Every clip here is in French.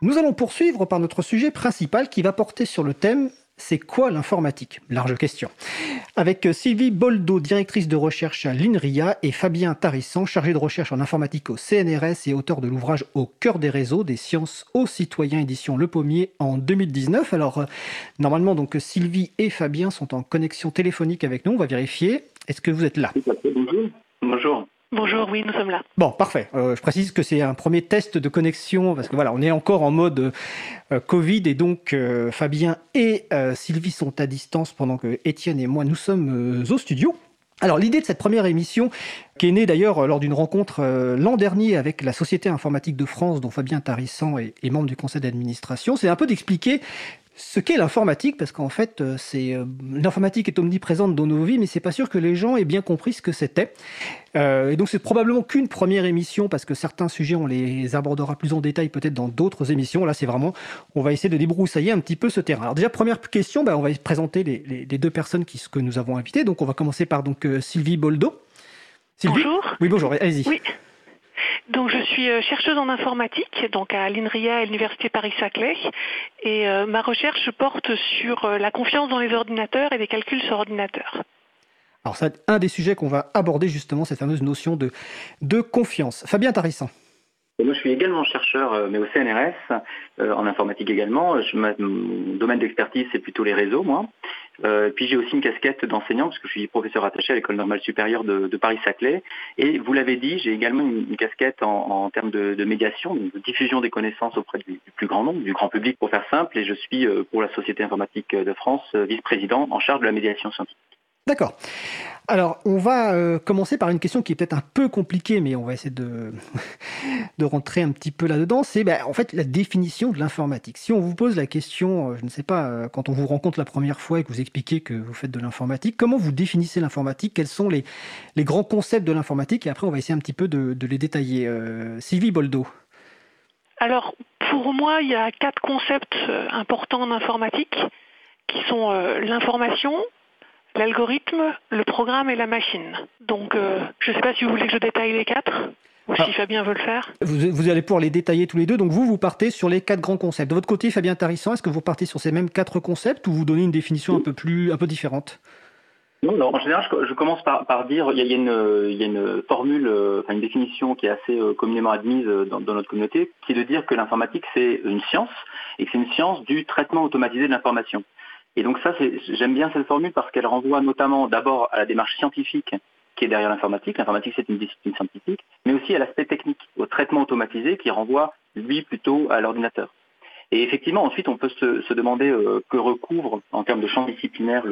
Nous allons poursuivre par notre sujet principal qui va porter sur le thème c'est quoi l'informatique? Large question. Avec Sylvie Boldo, directrice de recherche à l'INRIA, et Fabien Tarissan, chargé de recherche en informatique au CNRS et auteur de l'ouvrage Au cœur des réseaux, des sciences aux citoyens, édition Le Pommier en 2019. Alors, euh, normalement, donc Sylvie et Fabien sont en connexion téléphonique avec nous. On va vérifier. Est-ce que vous êtes là? Bonjour. Bonjour. Bonjour, oui, nous sommes là. Bon, parfait. Euh, je précise que c'est un premier test de connexion parce que voilà, on est encore en mode euh, Covid et donc euh, Fabien et Sylvie sont à distance pendant que Étienne et moi nous sommes au studio. Alors l'idée de cette première émission, qui est née d'ailleurs lors d'une rencontre l'an dernier avec la Société informatique de France, dont Fabien Tarissan est, est membre du conseil d'administration, c'est un peu d'expliquer ce qu'est l'informatique, parce qu'en fait, euh, c'est euh, l'informatique est omniprésente dans nos vies, mais c'est pas sûr que les gens aient bien compris ce que c'était. Euh, et donc, c'est probablement qu'une première émission, parce que certains sujets, on les abordera plus en détail peut-être dans d'autres émissions. Là, c'est vraiment, on va essayer de débroussailler un petit peu ce terrain. Alors déjà, première question, bah, on va présenter les, deux personnes qui, que nous avons invitées. Donc, on va commencer par donc Sylvie Boldo. Sylvie bonjour. Oui, bonjour. Allez-y. Oui. Donc je suis euh, chercheuse en informatique, donc à l'INRIA et l'Université Paris-Saclay, et euh, ma recherche porte sur euh, la confiance dans les ordinateurs et les calculs sur ordinateur. Alors c'est un des sujets qu'on va aborder justement, cette fameuse notion de, de confiance. Fabien Tarissan moi, je suis également chercheur, euh, mais au CNRS, euh, en informatique également. Je, mon domaine d'expertise, c'est plutôt les réseaux, moi. Euh, puis j'ai aussi une casquette d'enseignant, parce que je suis professeur attaché à l'École normale supérieure de, Paris-Saclay. Et vous l'avez dit, j'ai également une, casquette en, termes de, médiation, de diffusion des connaissances auprès du, du, plus grand nombre, du grand public, pour faire simple. Et je suis, pour la Société informatique de France, vice-président en charge de la médiation scientifique. D'accord. Alors, on va euh, commencer par une question qui est peut-être un peu compliquée, mais on va essayer de, de rentrer un petit peu là-dedans. C'est ben, en fait la définition de l'informatique. Si on vous pose la question, euh, je ne sais pas, euh, quand on vous rencontre la première fois et que vous expliquez que vous faites de l'informatique, comment vous définissez l'informatique? Quels sont les, les, grands concepts de l'informatique? Et après, on va essayer un petit peu de, de les détailler. Sylvie Boldo. Alors, pour moi, il y a quatre concepts importants en informatique qui sont l'information, l'algorithme, le programme et la machine. Donc, euh, je ne sais pas si vous voulez que je détaille les quatre ou si ah. Fabien veut le faire. Vous, allez pouvoir les détailler tous les deux. Donc, vous, vous partez sur les quatre grands concepts. De votre côté, Fabien Tarissan, est-ce que vous partez sur ces mêmes quatre concepts ou vous donnez une définition un peu, plus, un peu différente? Non, non, en général, je, commence par, dire, il y, a, une, formule, euh, une définition qui est assez euh, communément admise dans, dans, notre communauté, qui est de dire que l'informatique, c'est une science, et que c'est une science du traitement automatisé de l'information. Et donc ça, j'aime bien cette formule parce qu'elle renvoie notamment d'abord à la démarche scientifique qui est derrière l'informatique. L'informatique, c'est une discipline scientifique, mais aussi à l'aspect technique, au traitement automatisé qui renvoie, lui, plutôt à l'ordinateur. Et effectivement, ensuite, on peut se, demander euh, que recouvre, en termes de champ disciplinaire,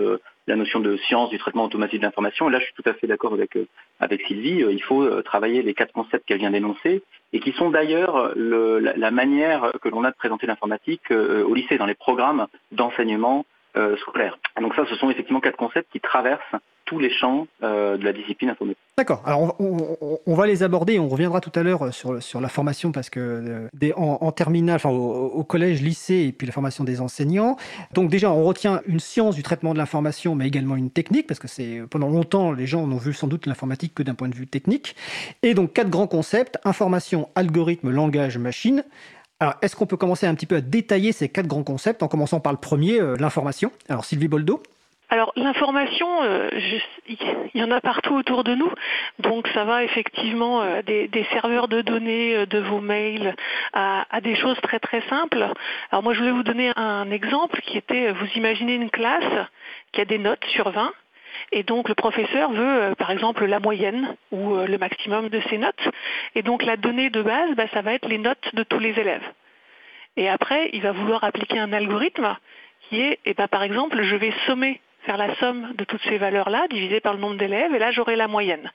la notion de science du traitement automatisé de l'information. Et là, je suis tout à fait d'accord avec, euh, avec Sylvie. Euh, il faut travailler les quatre concepts qu'elle vient d'énoncer, et qui sont d'ailleurs la, manière que l'on a de présenter l'informatique au lycée, dans les programmes d'enseignement euh, scolaire. Donc ça, ce sont effectivement quatre concepts qui traversent tous les champs euh, de la discipline informatique. D'accord. Alors on, va les aborder. On reviendra tout à l'heure sur, sur la formation parce que euh, en, terminale, enfin au, collège, lycée et puis la formation des enseignants. Donc déjà, on retient une science du traitement de l'information, mais également une technique parce que c'est pendant longtemps les gens n'ont vu sans doute l'informatique que d'un point de vue technique. Et donc quatre grands concepts information, algorithme, langage, machine. Alors, est-ce qu'on peut commencer un petit peu à détailler ces quatre grands concepts en commençant par le premier, euh, l'information? Alors, Sylvie Boldo. Alors l'information, euh, il y en a partout autour de nous, donc ça va effectivement euh, des, serveurs de données, de vos mails, à, à, des choses très très simples. Alors moi je voulais vous donner un exemple qui était, vous imaginez une classe qui a des notes sur 20, et donc le professeur veut euh, par exemple la moyenne ou euh, le maximum de ses notes. Et donc la donnée de base, bah, ça va être les notes de tous les élèves. Et après, il va vouloir appliquer un algorithme qui est, et bah, par exemple, je vais sommer, faire la somme de toutes ces valeurs-là, divisé par le nombre d'élèves, et là j'aurai la moyenne.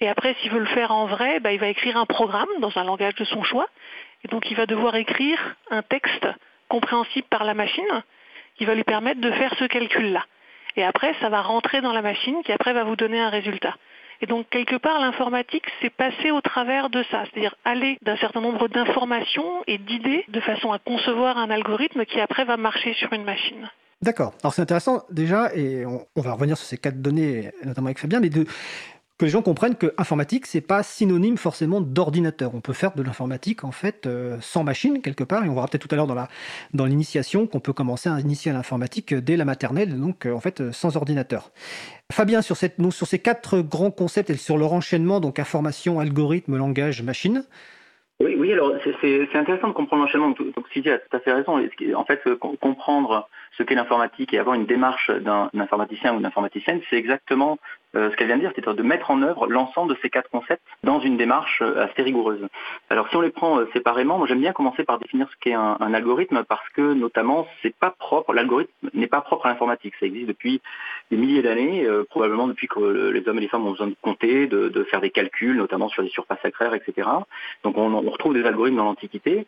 Et après, s'il veut le faire en vrai, bah, il va écrire un programme dans un langage de son choix. Et donc il va devoir écrire un texte compréhensible par la machine qui va lui permettre de faire ce calcul-là. Et après, ça va rentrer dans la machine qui après va vous donner un résultat. Et donc, quelque part, l'informatique, c'est passer au travers de ça, c'est-à-dire aller d'un certain nombre d'informations et d'idées de façon à concevoir un algorithme qui après va marcher sur une machine. D'accord. Alors c'est intéressant déjà, et on, va revenir sur ces quatre données, notamment avec Fabien, mais de, que les gens comprennent que informatique, c'est pas synonyme forcément d'ordinateur. On peut faire de l'informatique en fait euh, sans machine quelque part, et on verra peut-être tout à l'heure dans dans l'initiation qu'on peut commencer à initier à l'informatique dès la maternelle, donc euh, en fait sans ordinateur. Fabien, sur, cette, sur ces quatre grands concepts et sur leur enchaînement, donc information, algorithme, langage, machine, oui, oui, alors c'est intéressant de comprendre l'enchaînement. Donc Sylvie a tout à fait raison. En fait, euh, comprendre ce qu'est l'informatique et avoir une démarche d'un informaticien ou d'une informaticienne, c'est exactement euh, ce qu'elle vient de dire, c'est-à-dire de mettre en œuvre l'ensemble de ces quatre concepts dans une démarche euh, assez rigoureuse. Alors si on les prend euh, séparément, moi j'aime bien commencer par définir ce qu'est un, algorithme parce que notamment c'est pas propre, l'algorithme n'est pas propre à l'informatique, ça existe depuis des milliers d'années, probablement depuis que les hommes et les femmes ont besoin de compter, de, faire des calculs, notamment sur les surfaces sacraires, etc. Donc on, retrouve des algorithmes dans l'Antiquité.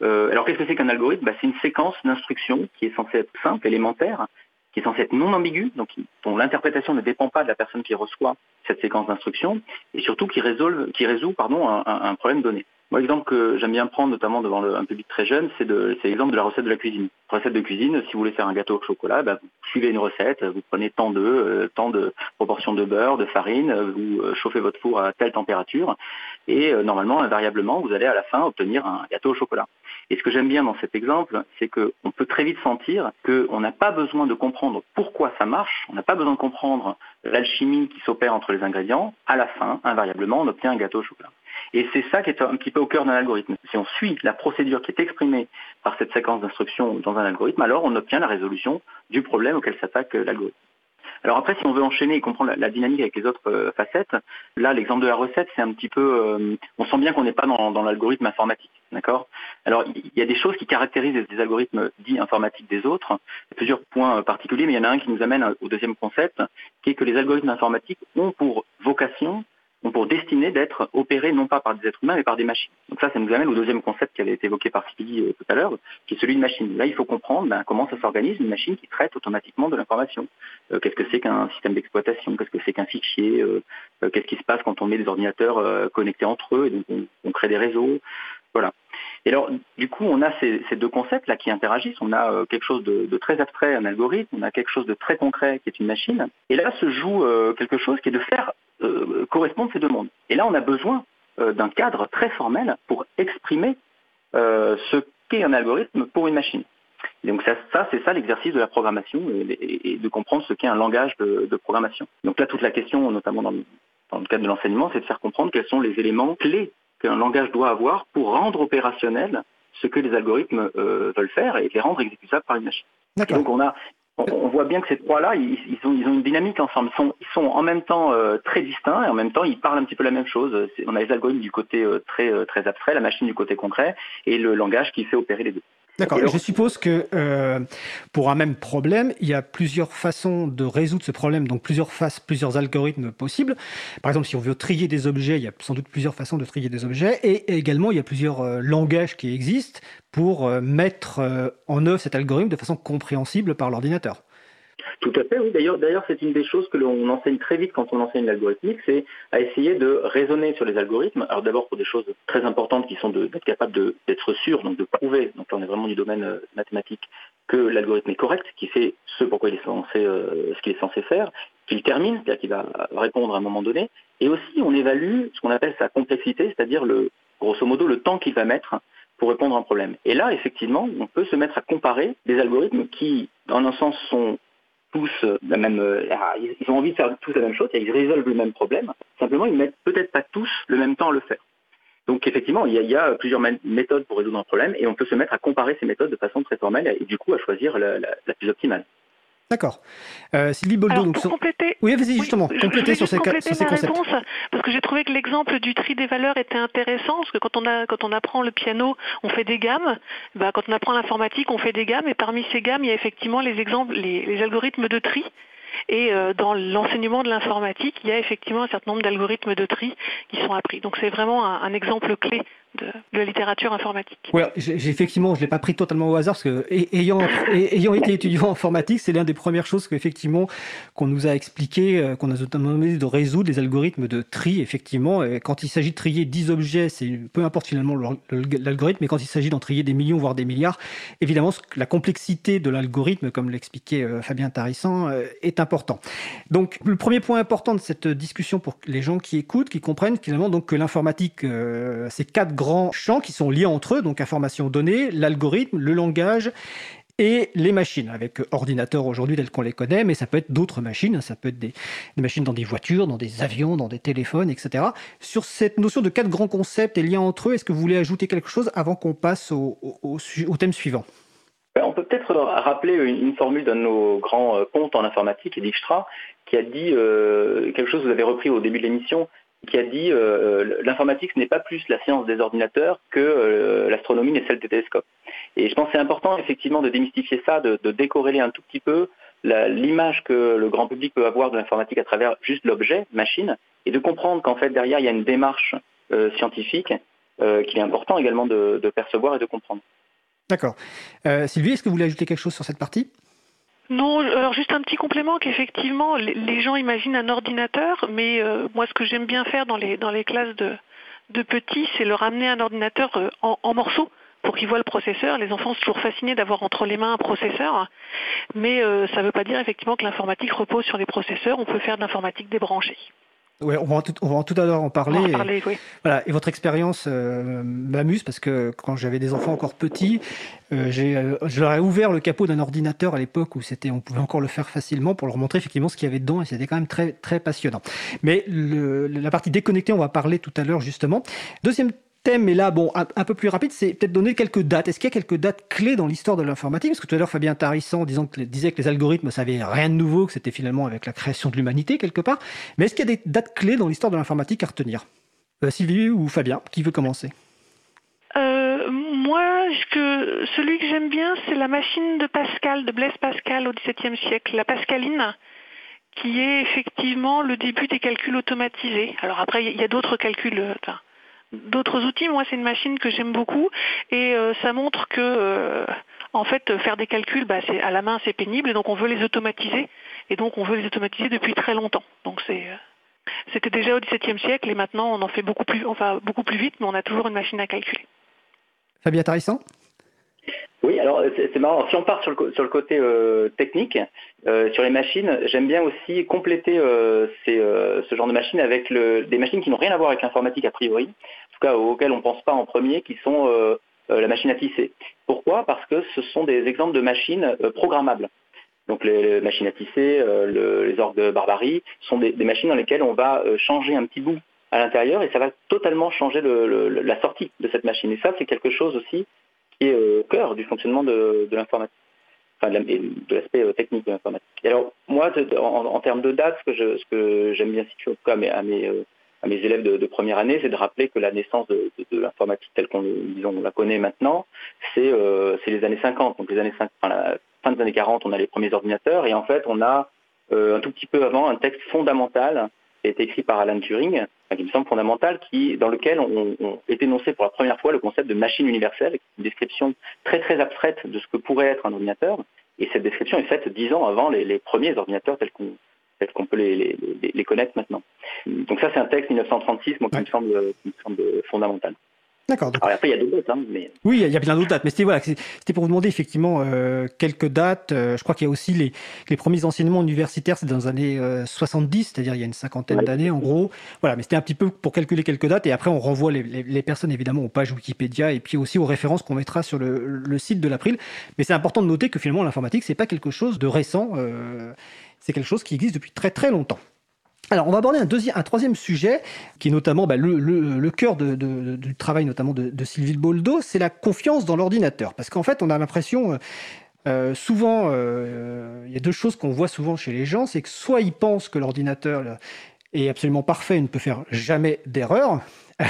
alors qu'est-ce que c'est qu'un algorithme? Bah, C'est une séquence d'instructions qui est censée être simple, élémentaire, qui est censé être non ambigu, donc dont l'interprétation ne dépend pas de la personne qui reçoit cette séquence d'instructions, et surtout qui, résolve, résout un, problème donné. Moi, l'exemple que j'aime bien prendre, notamment devant un public très jeune, c'est l'exemple de la recette de la cuisine. Recette de cuisine, si vous voulez faire un gâteau au chocolat, bah, vous suivez une recette, vous prenez tant d'œufs, euh, tant de proportions de beurre, de farine, vous euh, chauffez votre four à telle température, et euh, normalement, invariablement, vous allez à la fin obtenir un gâteau au chocolat. Et ce que j'aime bien dans cet exemple, c'est qu'on peut très vite sentir qu'on n'a pas besoin de comprendre pourquoi ça marche, on n'a pas besoin de comprendre l'alchimie qui s'opère entre les ingrédients. À la fin, invariablement, on obtient un gâteau au chocolat. Et c'est ça qui est un petit peu au cœur d'un algorithme. Si on suit la procédure qui est exprimée par cette séquence d'instructions dans un algorithme, alors on obtient la résolution du problème auquel s'attaque l'algorithme. Alors après, si on veut enchaîner et comprendre la, dynamique avec les autres euh, facettes, là, l'exemple de la recette, c'est un petit peu, euh, on sent bien qu'on n'est pas dans, l'algorithme informatique, d'accord? Alors, il y a des choses qui caractérisent les, algorithmes dits informatiques des autres. Il y a plusieurs points euh, particuliers, mais il y en a un qui nous amène au deuxième concept, qui est que les algorithmes informatiques ont pour vocation ont pour destinée d'être opérés non pas par des êtres humains mais par des machines. Donc ça, ça nous amène au deuxième concept qui avait été évoqué par Sylvie euh, tout à l'heure, qui est celui de machine. Là, il faut comprendre ben, comment ça s'organise une machine qui traite automatiquement de l'information. Euh, qu'est-ce que c'est qu'un système d'exploitation? Qu'est-ce que c'est qu'un fichier? Euh, Qu'est-ce qui se passe quand on met des ordinateurs connectés entre eux et donc on, crée des réseaux? Voilà. Et alors, du coup, on a ces, deux concepts-là qui interagissent. On a quelque chose de, très abstrait, un algorithme, on a quelque chose de très concret qui est une machine. Et là se joue quelque chose qui est de faire euh, correspondent ces deux mondes. Et là, on a besoin euh, d'un cadre très formel pour exprimer euh, ce qu'est un algorithme pour une machine. donc ça, c'est ça l'exercice de la programmation et, de comprendre ce qu'est un langage de, programmation. Donc là, toute la question, notamment dans le, cadre de l'enseignement, c'est de faire comprendre quels sont les éléments clés qu'un langage doit avoir pour rendre opérationnel ce que les algorithmes veulent faire et les rendre exécutables par une machine. donc on a on voit bien que ces trois-là, ils, ont, une dynamique ensemble. Ils sont, en même temps euh, très distincts et en même temps, ils parlent un petit peu la même chose. On a les algorithmes du côté euh, très, euh, très abstrait, la machine du côté concret et le langage qui fait opérer les deux. D'accord. Je suppose que pour un même problème, il y a plusieurs façons de résoudre ce problème, donc plusieurs faces, plusieurs algorithmes possibles. Par exemple, si on veut trier des objets, il y a sans doute plusieurs façons de trier des objets, et également il y a plusieurs langages qui existent pour euh, mettre euh, en œuvre cet algorithme de façon compréhensible par l'ordinateur. Tout à fait, oui. D'ailleurs, d'ailleurs, c'est une des choses que l'on enseigne très vite quand on enseigne l'algorithmique, c'est à essayer de raisonner sur les algorithmes. Alors d'abord pour des choses très importantes qui sont d'être capable d'être sûr, donc de prouver, donc là on est vraiment du domaine euh, mathématique, que l'algorithme est correct, qui fait ce pourquoi il est censé, ce qu'il est censé faire, qu'il termine, c'est-à-dire qu'il va répondre à un moment donné, et aussi on évalue ce qu'on appelle sa complexité, c'est-à-dire le grosso modo le temps qu'il va mettre pour répondre à un problème. Et là, effectivement, on peut se mettre à comparer des algorithmes qui, dans un sens, sont tous la même, euh, ils ont envie de faire tous la même chose, ils résolvent le même problème. Simplement, ils mettent peut-être pas tous le même temps à le faire. Donc effectivement, il y, a, plusieurs méthodes pour résoudre un problème et on peut se mettre à comparer ces méthodes de façon très formelle et du coup à choisir la plus optimale. D'accord. Euh, Sylvie Boldo, donc compléter, oui, vas-y justement, compléter sur ces, sur ces concepts. Réponse, parce que j'ai trouvé que l'exemple du tri des valeurs était intéressant, parce que quand on, a, quand on apprend le piano, on fait des gammes. Bah, quand on apprend l'informatique, on fait des gammes, et parmi ces gammes, il y a effectivement les exemples, les, algorithmes de tri. Et euh, dans l'enseignement de l'informatique, il y a effectivement un certain nombre d'algorithmes de tri qui sont appris. Donc c'est vraiment un, exemple clé de, la littérature informatique. Oui, effectivement, je l'ai pas pris totalement au hasard parce que ayant, ayant été étudiant en informatique, c'est l'une des premières choses qu'effectivement qu'on nous a expliqué, euh, qu'on a notamment de résoudre les algorithmes de tri. Effectivement, quand il s'agit de trier 10 objets, c'est peu importe finalement l'algorithme, mais quand il s'agit d'en trier des millions voire des milliards, évidemment, la complexité de l'algorithme, comme l'expliquait euh, Fabien Tarissan, euh, est important. Donc, le premier point important de cette discussion pour les gens qui écoutent, qui comprennent finalement donc que l'informatique, c'est quatre grands champs qui sont liés entre eux, donc information donnée, l'algorithme, le langage et les machines, avec ordinateurs aujourd'hui tels qu'on les connaît, mais ça peut être d'autres machines, ça peut être des, machines dans des voitures, dans des avions, dans des téléphones, etc. Sur cette notion de quatre grands concepts et liens entre eux, est-ce que vous voulez ajouter quelque chose avant qu'on passe au, thème suivant? Ben, on peut peut-être rappeler une, formule d'un de nos grands euh, pontes en informatique, Dijkstra, qui a dit euh, quelque chose que vous avez repris au début de l'émission, qui a dit euh, l'informatique ce n'est pas plus la science des ordinateurs que l'astronomie n'est celle des télescopes. Et je pense que c'est important effectivement de démystifier ça, de, de décorréler un tout petit peu l'image que le grand public peut avoir de l'informatique à travers juste l'objet, machine, et de comprendre qu'en fait derrière il y a une démarche euh, scientifique euh, qu'il est important également de, percevoir et de comprendre. D'accord. Euh, Sylvie, est-ce que vous voulez ajouter quelque chose sur cette partie? Non, alors juste un petit complément qu'effectivement les gens imaginent un ordinateur, mais moi ce que j'aime bien faire dans les, dans les classes de, de petits, c'est leur amener un ordinateur en morceaux pour qu'ils voient le processeur. Les enfants sont toujours fascinés d'avoir entre les mains un processeur, mais euh, ça ne veut pas dire effectivement que l'informatique repose sur les processeurs. On peut faire de l'informatique débranchée. Ouais, on va, tout, on va tout à l'heure en parler. et, voilà, et votre expérience euh, m'amuse parce que quand j'avais des enfants encore petits, euh, je leur ai ouvert le capot d'un ordinateur à l'époque où c'était, on pouvait encore le faire facilement pour leur montrer effectivement ce qu'il y avait dedans et c'était quand même très très passionnant. Mais le, la partie déconnectée, on va parler tout à l'heure justement. Deuxième thème, mais là, bon, un, peu plus rapide, c'est peut-être donner quelques dates. Est-ce qu'il y a quelques dates clés dans l'histoire de l'informatique? Parce que tout à l'heure, Fabien Tarissan disant que, disait que les algorithmes, ça n'avait rien de nouveau, que c'était finalement avec la création de l'humanité, quelque part. Mais est-ce qu'il y a des dates clés dans l'histoire de l'informatique à retenir? Euh, Sylvie ou Fabien, qui veut commencer? Euh, moi, celui que j'aime bien, c'est la machine de Pascal, de Blaise Pascal au XVIIe siècle, la Pascaline, qui est effectivement le début des calculs automatisés. Alors après, il y a d'autres calculs, euh, d'autres outils. Moi, c'est une machine que j'aime beaucoup et euh, ça montre que, euh, en fait, faire des calculs, bah, c'est à la main, c'est pénible et donc on veut les automatiser et donc on veut les automatiser depuis très longtemps. Donc c'est euh, c'était déjà au XVIIe siècle et maintenant on en fait beaucoup plus, enfin beaucoup plus vite, mais on a toujours une machine à calculer. Fabien Tarissant? Oui, alors c'est marrant. Si on part sur le, côté technique, sur les machines, j'aime bien aussi compléter ce genre de machines avec des machines qui n'ont rien à voir avec l'informatique a priori, tout cas auxquels on ne pense pas en premier, qui sont euh, euh, la machine à tisser. Pourquoi? Parce que ce sont des exemples de machines euh, programmables. Donc les, machines à tisser, les orgues de barbarie, sont des, machines dans lesquelles on va changer un petit bout à l'intérieur et ça va totalement changer la sortie de cette machine. Et ça, c'est quelque chose aussi qui est au cœur du fonctionnement de, l'informatique, enfin de l'aspect technique de l'informatique. alors moi, en, termes de date, ce que j'aime bien situer en tout cas à mes, mes élèves de, première année, c'est de rappeler que la naissance de, l'informatique telle qu'on la connaît maintenant, euh, c'est les années 50. Donc les années 50, la fin des années 40, on a les premiers ordinateurs et en fait on a euh, un tout petit peu avant un texte fondamental qui a été écrit par Alan Turing, qui me semble fondamental, qui, dans lequel on, est énoncé pour la première fois le concept de machine universelle, une description très très abstraite de ce que pourrait être un ordinateur. Et cette description est faite dix ans avant les premiers ordinateurs tels qu'on qu'on peut les, les, connaître maintenant. Donc ça, c'est un texte 1936 moi, qui, me semble, qui me semble fondamental. D'accord. Alors après, il y a d'autres dates. Hein, mais... Oui, il y a plein d'autres dates. Mais c'était voilà, pour vous demander effectivement euh, quelques dates. Euh, je crois qu'il y a aussi les, les premiers enseignements universitaires, c'est dans les années 70, euh, c'est-à-dire il y a une cinquantaine d'années en gros. Voilà, mais c'était un petit peu pour calculer quelques dates. Et après, on renvoie les, les, personnes évidemment aux pages Wikipédia et puis aussi aux références qu'on mettra sur le, le site de l'April. Mais c'est important de noter que finalement, l'informatique, c'est pas quelque chose de récent. c'est quelque chose qui existe depuis très très longtemps. Alors, on va aborder un, deuxième, troisième sujet, qui est notamment bah, le, cœur du travail notamment de, Sylvie Boldo, c'est la confiance dans l'ordinateur. Parce qu'en fait, on a l'impression, euh, euh, souvent, euh, il y a deux choses qu'on voit souvent chez les gens, c'est que soit ils pensent que l'ordinateur est absolument parfait et ne peut faire jamais d'erreur,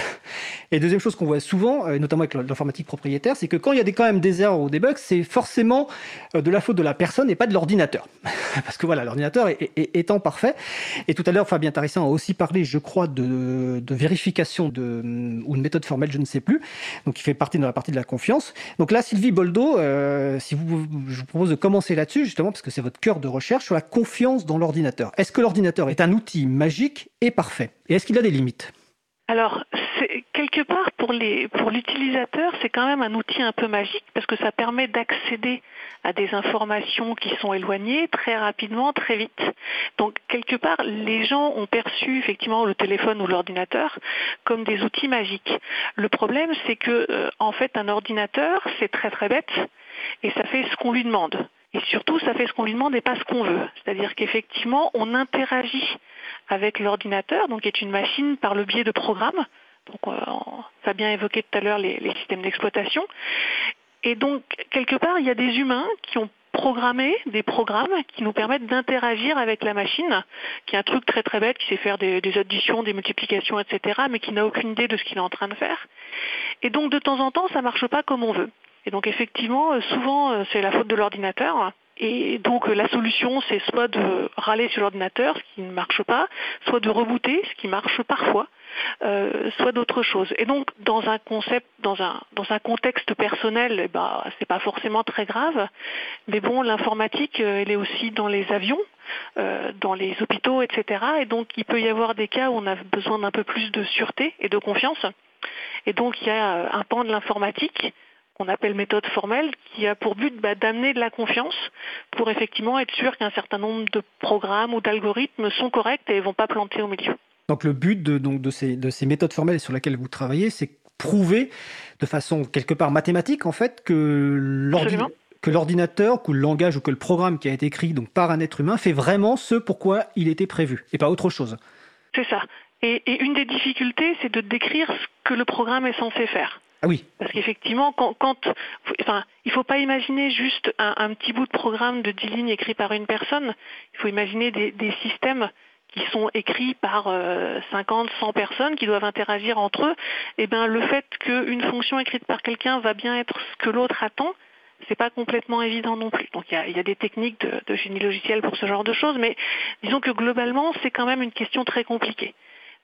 Et deuxième chose qu'on voit souvent, euh, notamment avec l'informatique propriétaire, c'est que quand il y a des, quand même des erreurs ou des bugs, c'est forcément euh, de la faute de la personne et pas de l'ordinateur. Parce que voilà, l'ordinateur étant parfait. Et tout à l'heure, Fabien Tarissan a aussi parlé, je crois, de, vérification de, ou une méthode formelle, je ne sais plus, donc qui fait partie de la partie de la confiance. Donc là, Sylvie Boldo, euh, si vous, je vous propose de commencer là-dessus, justement, parce que c'est votre cœur de recherche sur la confiance dans l'ordinateur. Est-ce que l'ordinateur est un outil magique et parfait? Et est-ce qu'il a des limites? Alors, quelque part, pour l'utilisateur, c'est quand même un outil un peu magique parce que ça permet d'accéder à des informations qui sont éloignées très rapidement, très vite. Donc, quelque part, les gens ont perçu effectivement le téléphone ou l'ordinateur comme des outils magiques. Le problème, c'est que, euh, en fait, un ordinateur, c'est très très bête et ça fait ce qu'on lui demande. Et surtout, ça fait ce qu'on lui demande et pas ce qu'on veut. C'est-à-dire qu'effectivement, on interagit avec l'ordinateur, donc qui est une machine par le biais de programmes. Donc, euh, bien évoqué tout à l'heure les, systèmes d'exploitation. Et donc, quelque part, il y a des humains qui ont programmé des programmes qui nous permettent d'interagir avec la machine, qui est un truc très très bête, qui sait faire des additions, des multiplications, etc., mais qui n'a aucune idée de ce qu'il est en train de faire. Et donc, de temps en temps, ça ne marche pas comme on veut. Et donc effectivement, euh, souvent euh, c'est la faute de l'ordinateur. Et donc euh, la solution, c'est soit de râler sur l'ordinateur, ce qui ne marche pas, soit de rebooter, ce qui marche parfois, soit d'autres choses. Et donc dans un concept, dans un dans un contexte personnel, eh ben, c'est pas forcément très grave. Mais bon, l'informatique, elle est aussi dans les avions, dans les hôpitaux, etc. Et donc il peut y avoir des cas où on a besoin d'un peu plus de sûreté et de confiance. Et donc il y a un pan de l'informatique qu'on appelle méthode formelle, qui a pour but bah, d'amener de la confiance pour effectivement être sûr qu'un certain nombre de programmes ou d'algorithmes sont corrects et ne vont pas planter au milieu. Donc le but de, donc, de, ces, de ces méthodes formelles sur lesquelles vous travaillez, c'est prouver de façon quelque part mathématique en fait que l'ordinateur, que le langage ou que le programme qui a été écrit donc par un être humain fait vraiment ce pourquoi il était prévu et pas autre chose. C'est ça. et une des difficultés, c'est de décrire ce que le programme est censé faire. Ah. Parce qu'effectivement, quand, enfin, il ne faut pas imaginer juste un, petit bout de programme de 10 lignes écrit par une personne. Il faut imaginer des, systèmes qui sont écrits par 50, euh, 100 personnes qui doivent interagir entre eux. Et eh bien, le fait qu'une fonction écrite par quelqu'un va bien être ce que l'autre attend, c'est pas complètement évident non plus. Donc il y a, des techniques de, génie logiciel pour ce genre de choses, mais disons que globalement c'est quand même une question très compliquée.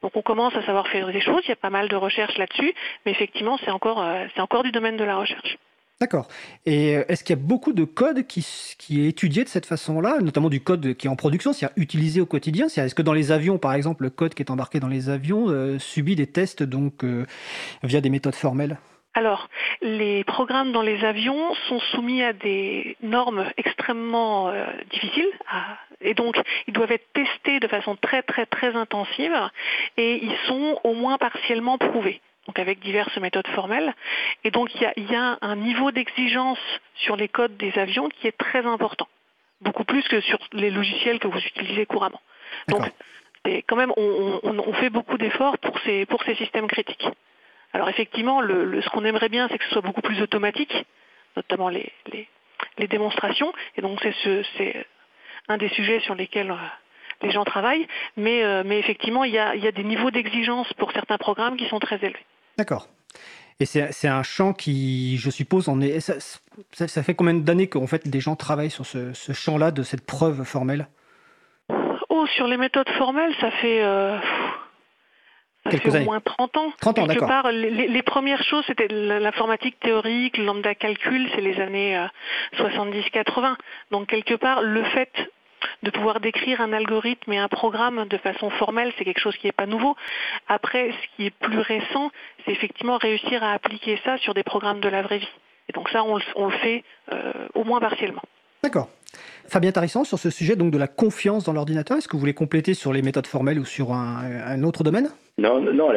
Donc on commence à savoir faire des choses, il y a pas mal de recherches là-dessus, mais effectivement c'est encore, euh, du domaine de la recherche. D'accord. Et euh, est-ce qu'il y a beaucoup de code qui, qui est étudié de cette façon-là, notamment du code qui est en production, c'est-à-dire utilisé au quotidien? Est-ce que dans les avions, par exemple, le code qui est embarqué dans les avions euh, subit des tests donc via des méthodes formelles? Alors, les programmes dans les avions sont soumis à des normes extrêmement difficiles à, et donc ils doivent être testés de façon très très très intensive et ils sont au moins partiellement prouvés donc avec diverses méthodes formelles. Et donc il y a, un niveau d'exigence sur les codes des avions qui est très important, beaucoup plus que sur les logiciels que vous utilisez couramment. Donc quand même, on, fait beaucoup d'efforts pour ces, pour ces systèmes critiques. Alors effectivement, le, ce qu'on aimerait bien, c'est que ce soit beaucoup plus automatique, notamment les, les, les démonstrations. Et donc c'est ce, un des sujets sur lesquels euh, les gens travaillent, mais, euh, mais effectivement, il y, a, des niveaux d'exigence pour certains programmes qui sont très élevés. D'accord. Et c'est un champ qui, je suppose, en est. Ça, ça, fait combien d'années qu'en fait des gens travaillent sur ce, champ-là de cette preuve formelle? Oh, sur les méthodes formelles, ça fait. Euh, fait au moins 30 ans. 30 ans, d'accord. Les, les, premières choses, c'était l'informatique théorique, le lambda calcul, c'est les années 70-80. Donc quelque part, le fait de pouvoir décrire un algorithme et un programme de façon formelle, c'est quelque chose qui n'est pas nouveau. Après, ce qui est plus récent, c'est effectivement réussir à appliquer ça sur des programmes de la vraie vie. Et donc ça, on, le fait euh, au moins partiellement. D'accord. Fabien Tarissan, sur ce sujet donc de la confiance dans l'ordinateur, est-ce que vous voulez compléter sur les méthodes formelles ou sur un, autre domaine? Non, non,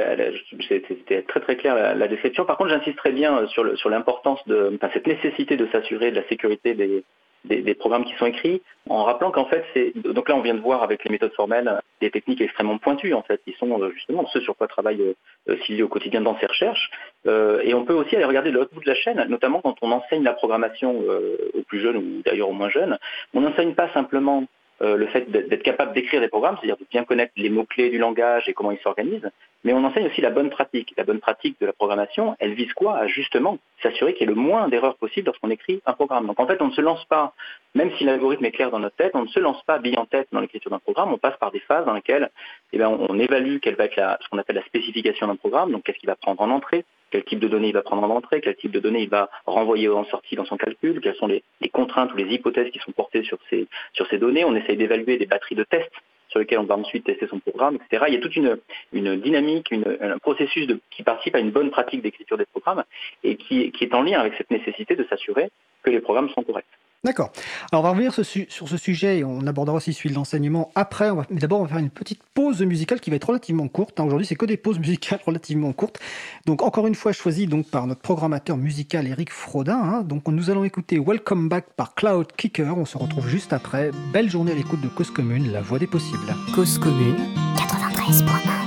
c'était très très clair la, la, description. Par contre, j'insisterai bien sur l'importance de, cette nécessité de s'assurer de la sécurité des, programmes qui sont écrits, en rappelant qu'en fait, c'est donc là on vient de voir avec les méthodes formelles des techniques extrêmement pointues en fait, qui sont euh, justement ce sur quoi travaille euh, Sylvie au quotidien dans ses recherches. Euh, et on peut aussi aller regarder de l'autre bout de la chaîne, notamment quand on enseigne la programmation aux plus jeunes ou d'ailleurs aux moins jeunes. On n'enseigne pas simplement euh, le fait d'être capable d'écrire des programmes, c'est-à-dire de bien connaître les mots-clés du langage et comment ils s'organisent, mais on enseigne aussi la bonne pratique. La bonne pratique de la programmation, elle vise quoi? À justement s'assurer qu'il y ait le moins d'erreurs possible lorsqu'on écrit un programme. Donc en fait, on ne se lance pas, même si l'algorithme est clair dans notre tête, on ne se lance pas bille en tête dans l'écriture d'un programme, on passe par des phases dans lesquelles eh bien, on, évalue quelle va être la, ce qu'on appelle la spécification d'un programme, donc qu'est-ce qu'il va prendre en entrée, quel type de données il va prendre en entrée, quel type de données il va renvoyer en sortie dans son calcul, quelles sont les, contraintes ou les hypothèses qui sont portées sur ces, données. On essaye d'évaluer des batteries de tests sur lesquels on va ensuite tester son programme, etc. Il y a toute une, dynamique, un processus qui participe à une bonne pratique d'écriture des programmes et qui est en lien avec cette nécessité de s'assurer que les programmes sont corrects. D'accord. Alors on va revenir sur ce sujet et on abordera aussi celui de l'enseignement après. d'abord, on va faire une petite pause musicale qui va être relativement courte. Hein. Aujourd'hui, c'est que des pauses musicales relativement courtes. Donc encore une fois, choisi donc par notre programmateur musical Eric Frodin. Hein. Donc nous allons écouter Welcome Back par Cloud Kicker. On se retrouve juste après. Belle journée à l'écoute de Cause Commune, la voix des possibles. Cause Commune 93.1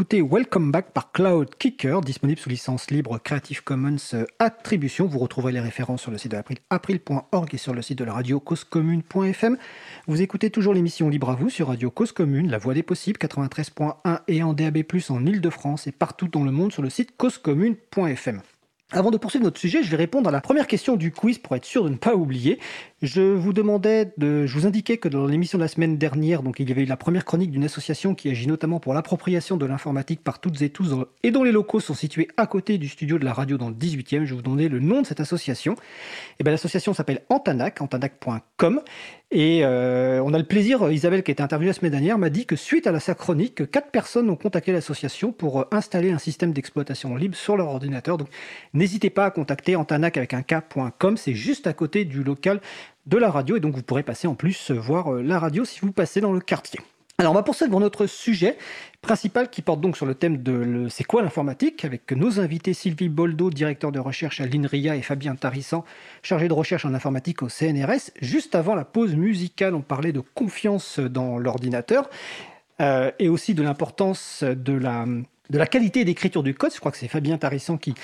d'écouter Welcome Back par Cloud Kicker, disponible sous licence libre Creative Commons euh, Attribution. Vous retrouverez les références sur le site de april, april.org et sur le site de la radio causecommune.fm. Vous écoutez toujours l'émission Libre à vous sur Radio Cause Commune, la voix des possibles, 93.1 et en DAB+, en Ile-de-France et partout dans le monde sur le site causecommune.fm. Avant de poursuivre notre sujet, je vais répondre à la première question du quiz pour être sûr de ne pas oublier. Je vous demandais, de, je vous indiquais que dans l'émission de la semaine dernière, donc il y avait eu la première chronique d'une association qui agit notamment pour l'appropriation de l'informatique par toutes et tous et dont les locaux sont situés à côté du studio de la radio dans le 18e. Je vous donnais le nom de cette association. Eh bien l'association s'appelle Antanac, antanac.com et euh, on a le plaisir, Isabelle qui a été interviewée la semaine dernière, m'a dit que suite à sa chronique, quatre personnes ont contacté l'association pour euh, installer un système d'exploitation libre sur leur ordinateur. Donc n'hésitez pas à contacter antanac avec un k.com, c'est juste à côté du local de la radio et donc vous pourrez passer en plus voir euh, la radio si vous passez dans le quartier. Alors on va poursuivre notre sujet principal qui porte donc sur le thème de c'est quoi l'informatique avec nos invités Sylvie Boldo, directeur de recherche à l'INRIA et Fabien Tarissan, chargé de recherche en informatique au CNRS. Juste avant la pause musicale, on parlait de confiance dans l'ordinateur euh, et aussi de l'importance de la de la qualité d'écriture du code. Je crois que c'est Fabien Tarissan qui,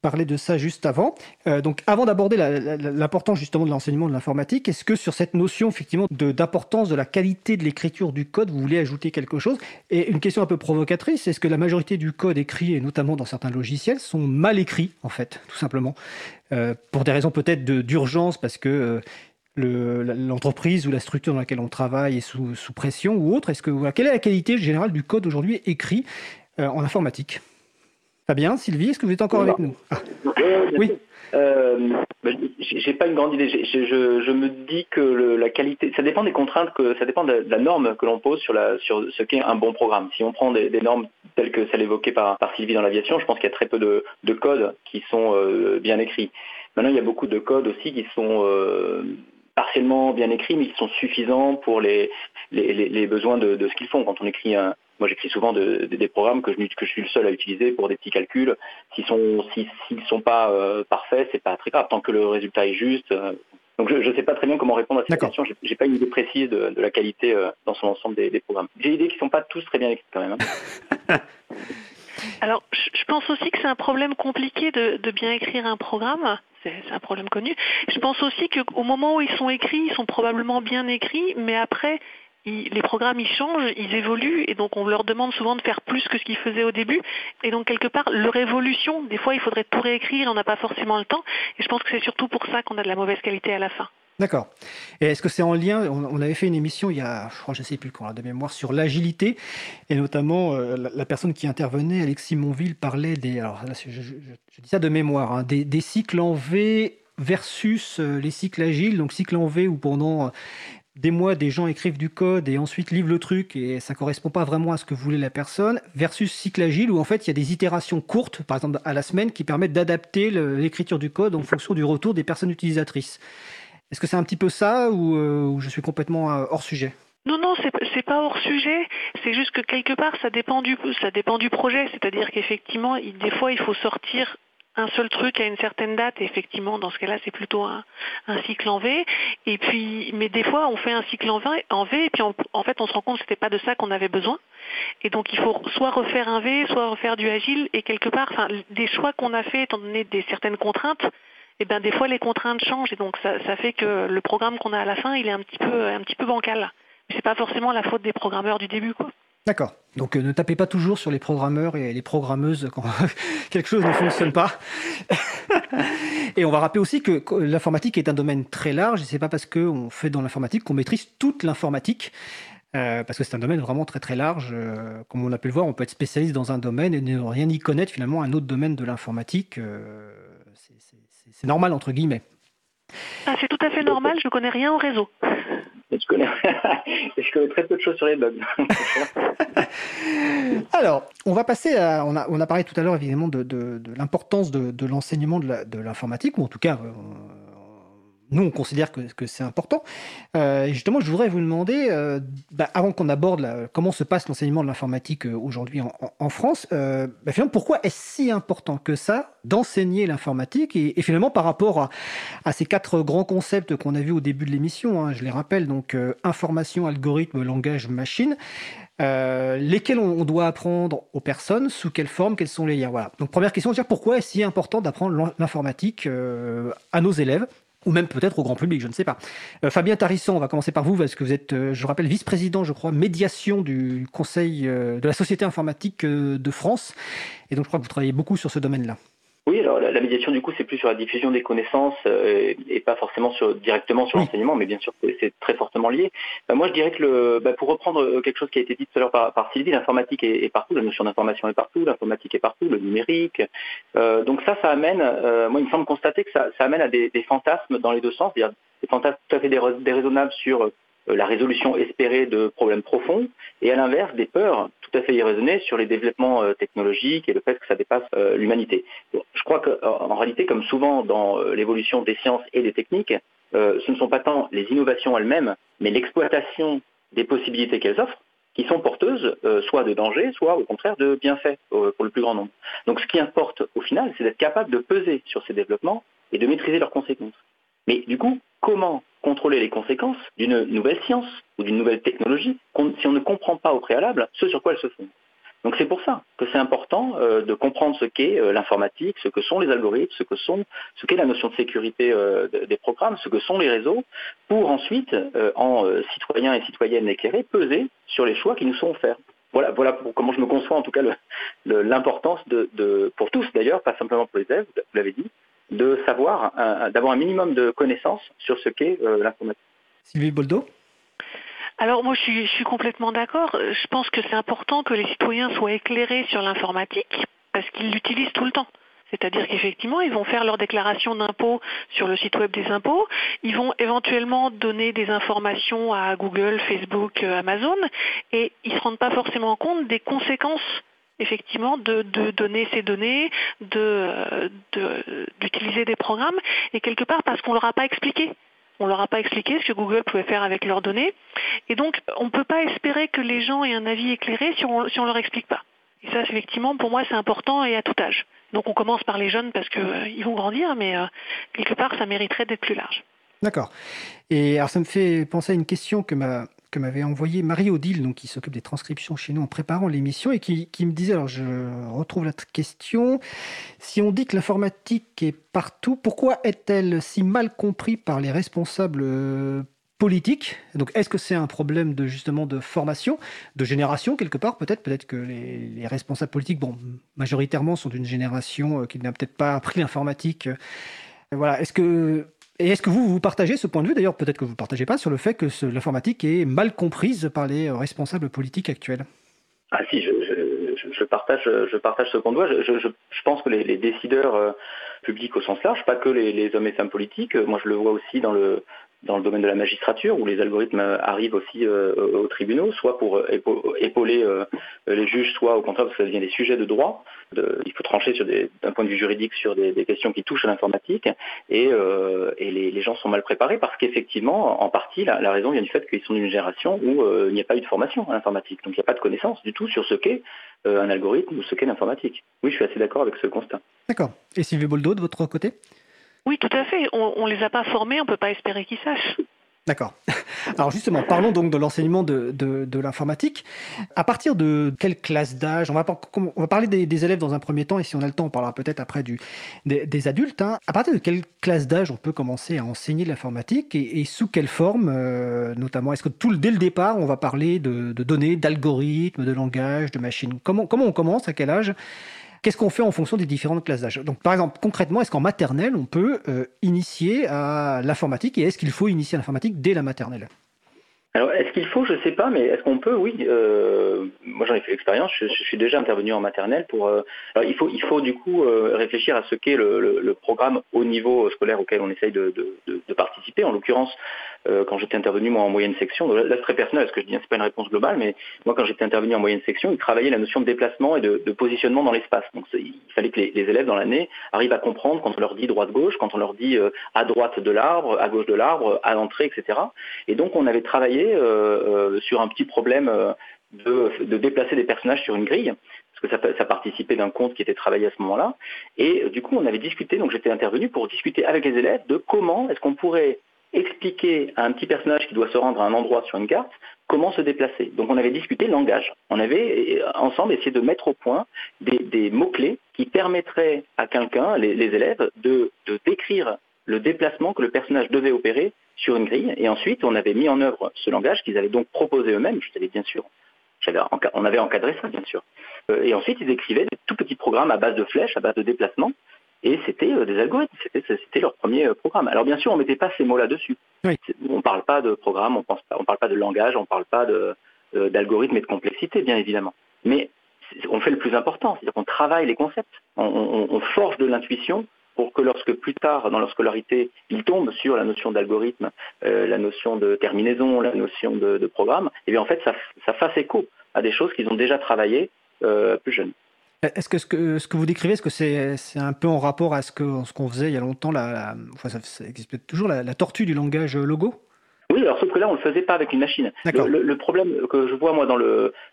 parlait de ça juste avant. Euh, donc, avant d'aborder l'importance justement de l'enseignement de l'informatique, est-ce que sur cette notion effectivement d'importance de, la qualité de l'écriture du code, vous voulez ajouter quelque chose? Et une question un peu provocatrice, est-ce que la majorité du code écrit, et notamment dans certains logiciels, sont mal écrits en fait, tout simplement, euh, pour des raisons peut-être d'urgence, parce que euh, l'entreprise ou la structure dans laquelle on travaille est sous, pression ou autre quelle est la qualité générale du code aujourd'hui écrit? En informatique. Fabien, Sylvie, est-ce que vous êtes encore avec nous ah. Oui. Euh, bah, j'ai pas une grande idée. Je, me dis que la qualité, ça dépend des contraintes, que ça dépend de, la norme que l'on pose sur, la, sur ce qu'est un bon programme. Si on prend des, normes telles que celles évoquées par, par Sylvie dans l'aviation, je pense qu'il y a très peu de, codes qui sont euh, bien écrits. Maintenant, il y a beaucoup de codes aussi qui sont euh, partiellement bien écrits, mais qui sont suffisants pour les, les, besoins de, de ce qu'ils font. Quand on écrit un, moi, j'écris souvent des programmes que je, que je suis le seul à utiliser pour des petits calculs. S'ils sont, s'ils sont pas euh, parfaits, c'est pas très grave. Tant que le résultat est juste, euh, Donc je ne sais pas très bien comment répondre à cette question. J'ai pas une idée précise de, la qualité dans son ensemble des, programmes. J'ai l'idée qu'ils sont pas tous très bien écrits quand même. Hein. Alors, je pense aussi que c'est un problème compliqué de, bien écrire un programme. C'est un problème connu. Je pense aussi qu'au moment où ils sont écrits, ils sont probablement bien écrits, mais après, les programmes ils changent, ils évoluent, et donc on leur demande souvent de faire plus que ce qu'ils faisaient au début. Et donc quelque part, leur évolution, des fois il faudrait tout réécrire, on n'a pas forcément le temps. Et je pense que c'est surtout pour ça qu'on a de la mauvaise qualité à la fin. D'accord. Et est-ce que c'est en lien on, avait fait une émission il y a, je crois, je sais plus quand, de mémoire, sur l'agilité, et notamment euh, la, personne qui intervenait, Alexis Monville, parlait des, alors je, dis ça de mémoire, hein, des, cycles en V versus euh, les cycles agiles. Donc cycle en V où pendant euh, des mois, des gens écrivent du code et ensuite livrent le truc et ça correspond pas vraiment à ce que voulait la personne, versus cycle agile où en fait il y a des itérations courtes, par exemple à la semaine, qui permettent d'adapter l'écriture du code en fonction du retour des personnes utilisatrices. Est-ce que c'est un petit peu ça ou, euh, je suis complètement euh, hors sujet? Non, non, c'est pas hors sujet. C'est juste que quelque part, ça dépend du, ça dépend du projet. C'est-à-dire qu'effectivement, des fois, il faut sortir un seul truc à une certaine date. Effectivement, dans ce cas-là, c'est plutôt un, cycle en V. Et puis, mais des fois, on fait un cycle en V, en v et puis en fait, on se rend compte que c'était pas de ça qu'on avait besoin. Et donc, il faut soit refaire un V, soit refaire du agile. Et quelque part, des choix qu'on a fait, étant donné des certaines contraintes, et eh ben des fois les contraintes changent et donc ça, fait que le programme qu'on a à la fin, il est un petit peu un petit peu bancal. C'est pas forcément la faute des programmeurs du début, quoi. D'accord. Donc euh, ne tapez pas toujours sur les programmeurs et les programmeuses quand quelque chose ne fonctionne pas. et on va rappeler aussi que l'informatique est un domaine très large et c'est pas parce qu'on fait dans l'informatique qu'on maîtrise toute l'informatique. Euh, parce que c'est un domaine vraiment très très large. Euh, comme on a pu le voir, on peut être spécialiste dans un domaine et ne rien y connaître finalement un autre domaine de l'informatique c'est normal entre guillemets. Ah, c'est tout à fait normal, je connais rien au réseau. Je connais, très peu de choses sur les bugs. Alors, on va passer à. On a, on a parlé tout à l'heure évidemment de, l'importance de, l'enseignement de l'informatique, ou en tout cas, euh, nous, on considère que, c'est important. Euh, justement, je voudrais vous demander, euh, bah, avant qu'on aborde comment se passe l'enseignement de l'informatique euh, aujourd'hui en, France, bah, finalement, pourquoi est-ce si important que ça d'enseigner l'informatique et, finalement par rapport à, ces quatre grands concepts qu'on a vus au début de l'émission, hein, je les rappelle, donc information, algorithme, langage, machine, lesquels on, doit apprendre aux personnes, sous quelle forme, quels sont les liens. Voilà. Donc première question, pourquoi est-ce si important d'apprendre l'informatique à nos élèves ou même peut-être au grand public, je ne sais pas. Euh, Fabien Tarisson, on va commencer par vous, parce que vous êtes, euh, je rappelle, vice-président, je crois, médiation du Conseil euh, de la Société informatique de France. Et donc, je crois que vous travaillez beaucoup sur ce domaine-là. Oui, alors la, médiation du coup c'est plus sur la diffusion des connaissances euh, et pas forcément sur, directement sur l'enseignement, mais bien sûr c'est très fortement lié. Bah, moi je dirais que le, bah, pour reprendre euh, quelque chose qui a été dit tout à l'heure par, Sylvie, l'informatique est, partout, la notion d'information est partout, l'informatique est partout, le numérique. Euh, donc ça, ça amène, moi il me semble constater que ça, amène à des, fantasmes dans les deux sens, c'est-à-dire des fantasmes tout à fait déraisonnables sur euh, la résolution espérée de problèmes profonds, et à l'inverse des peurs tout à fait irraisonnées sur les développements euh, technologiques et le fait que ça dépasse euh, l'humanité. Je crois qu'en réalité, comme souvent dans l'évolution des sciences et des techniques, ce ne sont pas tant les innovations elles-mêmes, mais l'exploitation des possibilités qu'elles offrent qui sont porteuses soit de danger, soit au contraire de bienfaits pour le plus grand nombre. Donc ce qui importe au final, c'est d'être capable de peser sur ces développements et de maîtriser leurs conséquences. Mais du coup, comment contrôler les conséquences d'une nouvelle science ou d'une nouvelle technologie si on ne comprend pas au préalable ce sur quoi elle se fonde. Donc c'est pour ça que c'est important euh, de comprendre ce qu'est euh, l'informatique, ce que sont les algorithmes, ce que sont, ce qu'est la notion de sécurité euh, des programmes, ce que sont les réseaux, pour ensuite, en citoyens et citoyennes éclairés, peser sur les choix qui nous sont offerts. Voilà, voilà comment je me conçois en tout cas l'importance de, pour tous d'ailleurs, pas simplement pour les élèves, vous l'avez dit, de savoir, d'avoir un minimum de connaissances sur ce qu'est euh, l'informatique. Sylvie Boldo? Alors moi je suis, je suis complètement d'accord. Je pense que c'est important que les citoyens soient éclairés sur l'informatique parce qu'ils l'utilisent tout le temps. C'est-à-dire qu'effectivement, ils vont faire leur déclaration d'impôt sur le site web des impôts, ils vont éventuellement donner des informations à Google, Facebook, euh, Amazon, et ils ne se rendent pas forcément compte des conséquences effectivement de, donner ces données, d'utiliser des programmes, et quelque part parce qu'on ne leur a pas expliqué. On ne leur a pas expliqué ce que Google pouvait faire avec leurs données. Et donc, on ne peut pas espérer que les gens aient un avis éclairé si on ne leur explique pas. Et ça, effectivement, pour moi, c'est important et à tout âge. Donc, on commence par les jeunes parce qu'ils euh, vont grandir, mais euh, quelque part, ça mériterait d'être plus large. D'accord. Et alors ça me fait penser à une question que m'a que m'avait envoyé Marie-Odile, donc qui s'occupe des transcriptions chez nous en préparant l'émission, et qui, me disait, alors je retrouve la question, si on dit que l'informatique est partout, pourquoi est-elle si mal comprise par les responsables euh, politiques? Donc est-ce que c'est un problème de justement de formation, de génération quelque part? Peut-être Peut-être que les, les, responsables politiques, bon, majoritairement sont d'une génération euh, qui n'a peut-être pas appris l'informatique. Voilà, est-ce que et est-ce que vous, vous partagez ce point de vue? D'ailleurs, peut-être que vous ne partagez pas sur le fait que l'informatique est mal comprise par les responsables politiques actuels. Ah si, je, je, je partage, je partage ce point de vue. Je, pense que les, décideurs euh, publics au sens large, pas que les, hommes et femmes politiques, moi je le vois aussi dans le, dans le domaine de la magistrature, où les algorithmes arrivent aussi euh, aux tribunaux, soit pour euh, épauler euh, les juges, soit au contraire parce que ça devient des sujets de droit. De, il faut trancher d'un point de vue juridique sur des, des questions qui touchent à l'informatique, et, euh, et les, les, gens sont mal préparés parce qu'effectivement, en partie, la, la, raison vient du fait qu'ils sont d'une génération où euh, il n'y a pas eu de formation à l'informatique, donc il n'y a pas de connaissance du tout sur ce qu'est euh, un algorithme ou ce qu'est l'informatique. Oui, je suis assez d'accord avec ce constat. D'accord. Et Sylvie Boldo, de votre côté? Oui, tout à fait. On ne les a pas formés, on ne peut pas espérer qu'ils sachent. D'accord. Alors justement, parlons donc de l'enseignement de, de, l'informatique. À partir de quelle classe d'âge on va, parler des, élèves dans un premier temps, et si on a le temps, on parlera peut-être après des, adultes. Hein. À partir de quelle classe d'âge on peut commencer à enseigner l'informatique et, sous quelle forme, euh, notamment? Est-ce que dès le départ, on va parler de, de données, d'algorithmes, de langage, de machines? Comment, comment on commence? À quel âge Qu'est-ce qu'on fait en fonction des différentes classes d'âge? Donc, par exemple, concrètement, est-ce qu'en maternelle, on peut euh, initier à l'informatique et est-ce qu'il faut initier à l'informatique dès la maternelle? Alors, est-ce qu'il faut? Je ne sais pas, mais est-ce qu'on peut? Oui. Euh, moi, j'en ai fait l'expérience. Je, suis déjà intervenu en maternelle pour. Euh, alors, il faut, il faut du coup réfléchir à ce qu'est le, programme au niveau scolaire auquel on essaye de participer. En l'occurrence, euh, quand j'étais intervenu moi en moyenne section, là, c'est très personnel, ce que je dis, c'est pas une réponse globale, mais moi, quand j'étais intervenu en moyenne section, ils travaillaient la notion de déplacement et de, positionnement dans l'espace. Donc, il fallait que les, élèves dans l'année arrivent à comprendre quand on leur dit droite-gauche, quand on leur dit euh, à droite de l'arbre, à gauche de l'arbre, à l'entrée, etc. Et donc, on avait travaillé euh, euh, sur un petit problème euh, de, de, déplacer des personnages sur une grille, parce que ça, ça participait d'un conte qui était travaillé à ce moment-là. Et du coup, on avait discuté, donc j'étais intervenu pour discuter avec les élèves de comment est-ce qu'on pourrait expliquer à un petit personnage qui doit se rendre à un endroit sur une carte comment se déplacer. Donc on avait discuté langage. On avait ensemble essayé de mettre au point des, mots-clés qui permettraient à quelqu'un, les, élèves, de, décrire le déplacement que le personnage devait opérer sur une grille. Et ensuite, on avait mis en œuvre ce langage qu'ils avaient donc proposé eux-mêmes. Je savais bien sûr, on avait encadré ça, bien sûr. Euh, et ensuite, ils écrivaient des tout petits programmes à base de flèches, à base de déplacement. Et c'était euh, des algorithmes, c'était leur premier euh, programme. Alors bien sûr, on ne mettait pas ces mots là-dessus. Oui. On ne parle pas de programme, on ne parle pas de langage, on ne parle pas d'algorithme et de complexité, bien évidemment. Mais on fait le plus important, c'est-à-dire qu'on travaille les concepts, on, on, on forge de l'intuition pour que lorsque plus tard dans leur scolarité ils tombent sur la notion d'algorithme, euh, la notion de terminaison, la notion de, de programme, et eh bien en fait ça, ça, fasse écho à des choses qu'ils ont déjà travaillées euh, plus jeunes. Est-ce que ce, que ce que vous décrivez, est-ce que c'est un peu en rapport à ce qu'on ce qu'on faisait il y a longtemps, la, la enfin, ça, ça, existe toujours, la, la, tortue du langage logo? Oui, alors sauf que là, on ne le faisait pas avec une machine. Le, le, le, problème que je vois, moi, dans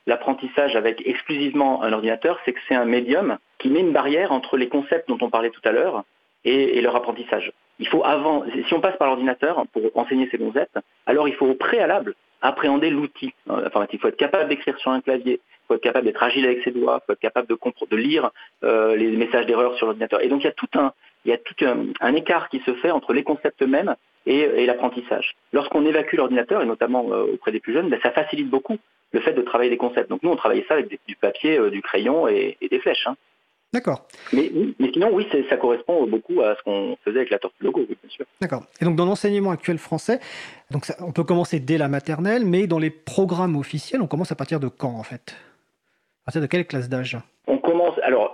l'apprentissage avec exclusivement un ordinateur, c'est que c'est un médium qui met une barrière entre les concepts dont on parlait tout à l'heure et, et, leur apprentissage. Il faut avant, si on passe par l'ordinateur pour enseigner ces concepts, alors il faut au préalable appréhender l'outil informatique. Il faut être capable d'écrire sur un clavier, faut être capable d'être agile avec ses doigts, faut être capable de, de lire euh, les messages d'erreur sur l'ordinateur. Et donc il y a tout un, il y a tout un, un, écart qui se fait entre les concepts eux-mêmes et, et l'apprentissage. Lorsqu'on évacue l'ordinateur, et notamment euh, auprès des plus jeunes, ben, ça facilite beaucoup le fait de travailler les concepts. Donc nous, on travaillait ça avec des, du papier, euh, du crayon et, et des flèches. Hein. D'accord. Mais, mais, sinon, oui, ça correspond beaucoup à ce qu'on faisait avec la tortue logo, oui, bien sûr. D'accord. Et donc, dans l'enseignement actuel français, donc ça, on peut commencer dès la maternelle, mais dans les programmes officiels, on commence à partir de quand, en fait? Partir de quelle classe d'âge? On commence. Alors,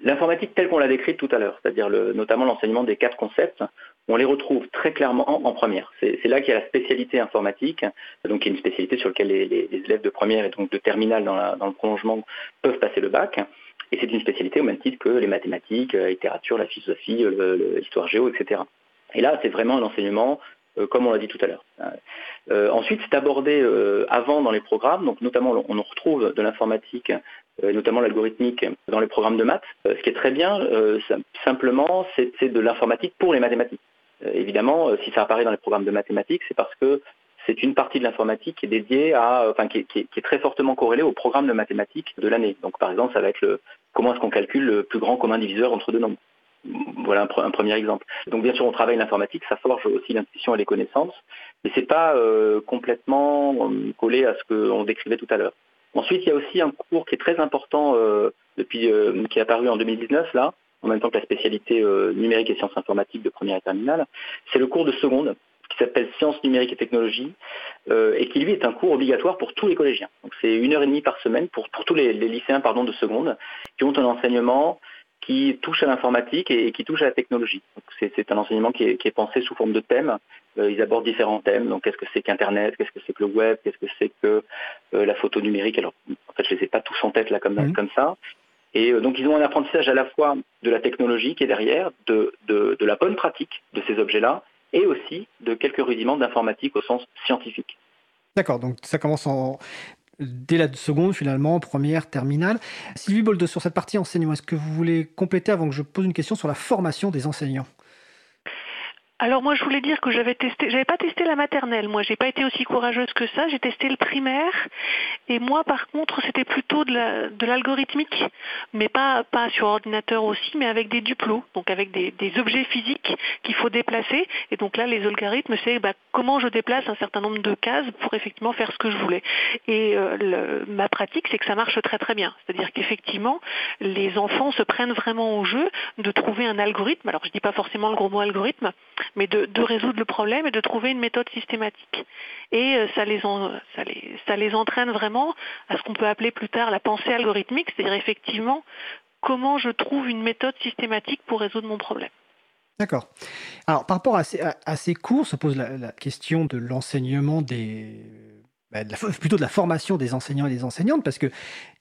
l'informatique telle qu'on l'a décrite tout à l'heure, c'est-à-dire notamment l'enseignement des quatre concepts, on les retrouve très clairement en, première. C'est là qu'il y a la spécialité informatique, donc y a une spécialité sur laquelle les, élèves de première et donc de terminale dans, le prolongement peuvent passer le bac. Et c'est une spécialité au même titre que les mathématiques, la littérature, la philosophie, l'histoire géo, etc. Et là, c'est vraiment un enseignement, comme on l'a dit tout à l'heure. Euh, ensuite, c'est abordé euh, avant dans les programmes, donc notamment on retrouve de l'informatique, notamment l'algorithmique, dans les programmes de maths. ce qui est très bien, simplement, c'est de l'informatique pour les mathématiques. évidemment, si ça apparaît dans les programmes de mathématiques, c'est parce que c'est une partie de l'informatique qui est dédiée à, enfin, qui est, très fortement corrélée au programme de mathématiques de l'année. Donc, par exemple, ça va être le, comment est-ce qu'on calcule le plus grand commun diviseur entre deux nombres. Voilà un, premier exemple. Donc bien sûr, on travaille l'informatique, ça forge aussi l'intuition et les connaissances, mais c'est pas euh, complètement euh, collé à ce qu'on décrivait tout à l'heure. Ensuite, il y a aussi un cours qui est très important euh, depuis, qui est apparu en 2019 là, en même temps que la spécialité numérique et sciences informatiques de première et terminale. C'est le cours de seconde qui s'appelle Sciences numériques et technologies, et qui lui est un cours obligatoire pour tous les collégiens. Donc c'est une heure et demie par semaine pour, tous les, les lycéens pardon, de seconde qui ont un enseignement qui touche à l'informatique et, qui touche à la technologie. C'est un enseignement qui est, pensé sous forme de thèmes. Euh, ils abordent différents thèmes. Donc, qu'est-ce que c'est qu'Internet? Qu'est-ce que c'est que le web? Qu'est-ce que c'est que euh, la photo numérique? Alors, en fait, je les ai pas tous en tête là comme, mmh. ça. Et euh, donc, ils ont un apprentissage à la fois de la technologie qui est derrière, de, de la bonne pratique de ces objets-là, et aussi de quelques rudiments d'informatique au sens scientifique. D'accord, donc ça commence en dès la seconde finalement, première, terminale. Sylvie Bolde, sur cette partie enseignement, est-ce que vous voulez compléter avant que je pose une question sur la formation des enseignants? Alors moi je voulais dire que j'avais testé, j'avais pas testé la maternelle, moi j'ai pas été aussi courageuse que ça, j'ai testé le primaire. Et moi par contre c'était plutôt de l'algorithmique, mais pas, sur ordinateur aussi, mais avec des duplos, donc avec des, objets physiques qu'il faut déplacer. Et donc là les algorithmes c'est bah, comment je déplace un certain nombre de cases pour effectivement faire ce que je voulais. Et euh, ma pratique c'est que ça marche très très bien, c'est-à-dire qu'effectivement les enfants se prennent vraiment au jeu de trouver un algorithme, alors je dis pas forcément le gros mot algorithme, mais de, résoudre le problème et de trouver une méthode systématique. Et euh, ça les, entraîne vraiment à ce qu'on peut appeler plus tard la pensée algorithmique, c'est-à-dire effectivement comment je trouve une méthode systématique pour résoudre mon problème. D'accord. Alors, par rapport à ces, cours, se pose la question de l'enseignement des, bah, plutôt de la formation des enseignants et des enseignantes, parce que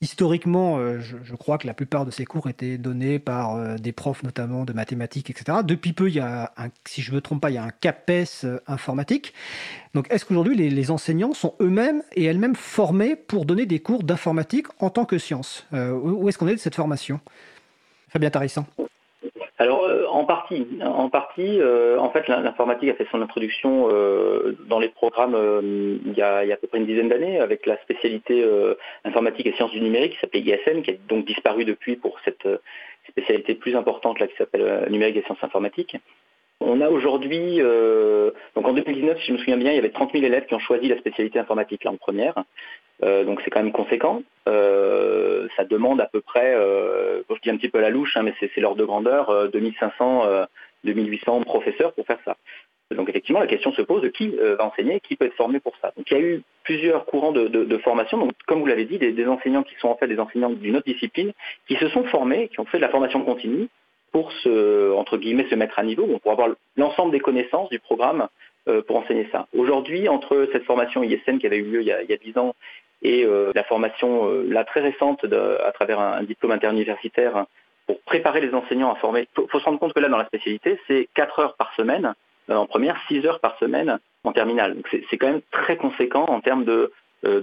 historiquement, euh, je, crois que la plupart de ces cours étaient donnés par euh, des profs, notamment de mathématiques, etc. Depuis peu, il y a, un, si je ne me trompe pas, il y a un CAPES euh, informatique. Donc, est-ce qu'aujourd'hui, les, enseignants sont eux-mêmes et elles-mêmes formés pour donner des cours d'informatique en tant que science? Où est-ce qu'on est de cette formation? Fabien Tarissan alors euh, en partie, en partie, euh, en fait l'informatique a fait son introduction euh, dans les programmes il y, a, à peu près une dizaine d'années avec la spécialité informatique et sciences du numérique qui s'appelait ISN, qui a donc disparu depuis pour cette spécialité plus importante là qui s'appelle numérique et sciences informatiques. On a aujourd'hui, donc en 2019, si je me souviens bien, il y avait 30 000 élèves qui ont choisi la spécialité informatique en première. Euh, donc c'est quand même conséquent. Euh, ça demande à peu près, euh, je dis un petit peu la louche, hein, mais c'est l'ordre de grandeur, 2500, 2800 professeurs pour faire ça. Donc effectivement, la question se pose de qui va enseigner, qui peut être formé pour ça? Donc il y a eu plusieurs courants de, formation. Donc comme vous l'avez dit, des, enseignants qui sont en fait des enseignants d'une autre discipline, qui se sont formés, qui ont fait de la formation continue pour se, entre guillemets, se mettre à niveau, pour avoir l'ensemble des connaissances du programme pour enseigner ça. Aujourd'hui, entre cette formation ISN qui avait eu lieu il y a, il y a 10 ans et euh, la formation euh, là très récente à travers un, diplôme interuniversitaire pour préparer les enseignants à former. Il faut, se rendre compte que là, dans la spécialité, c'est 4 heures par semaine euh, en première, 6 heures par semaine en terminale. Donc c'est quand même très conséquent en termes de,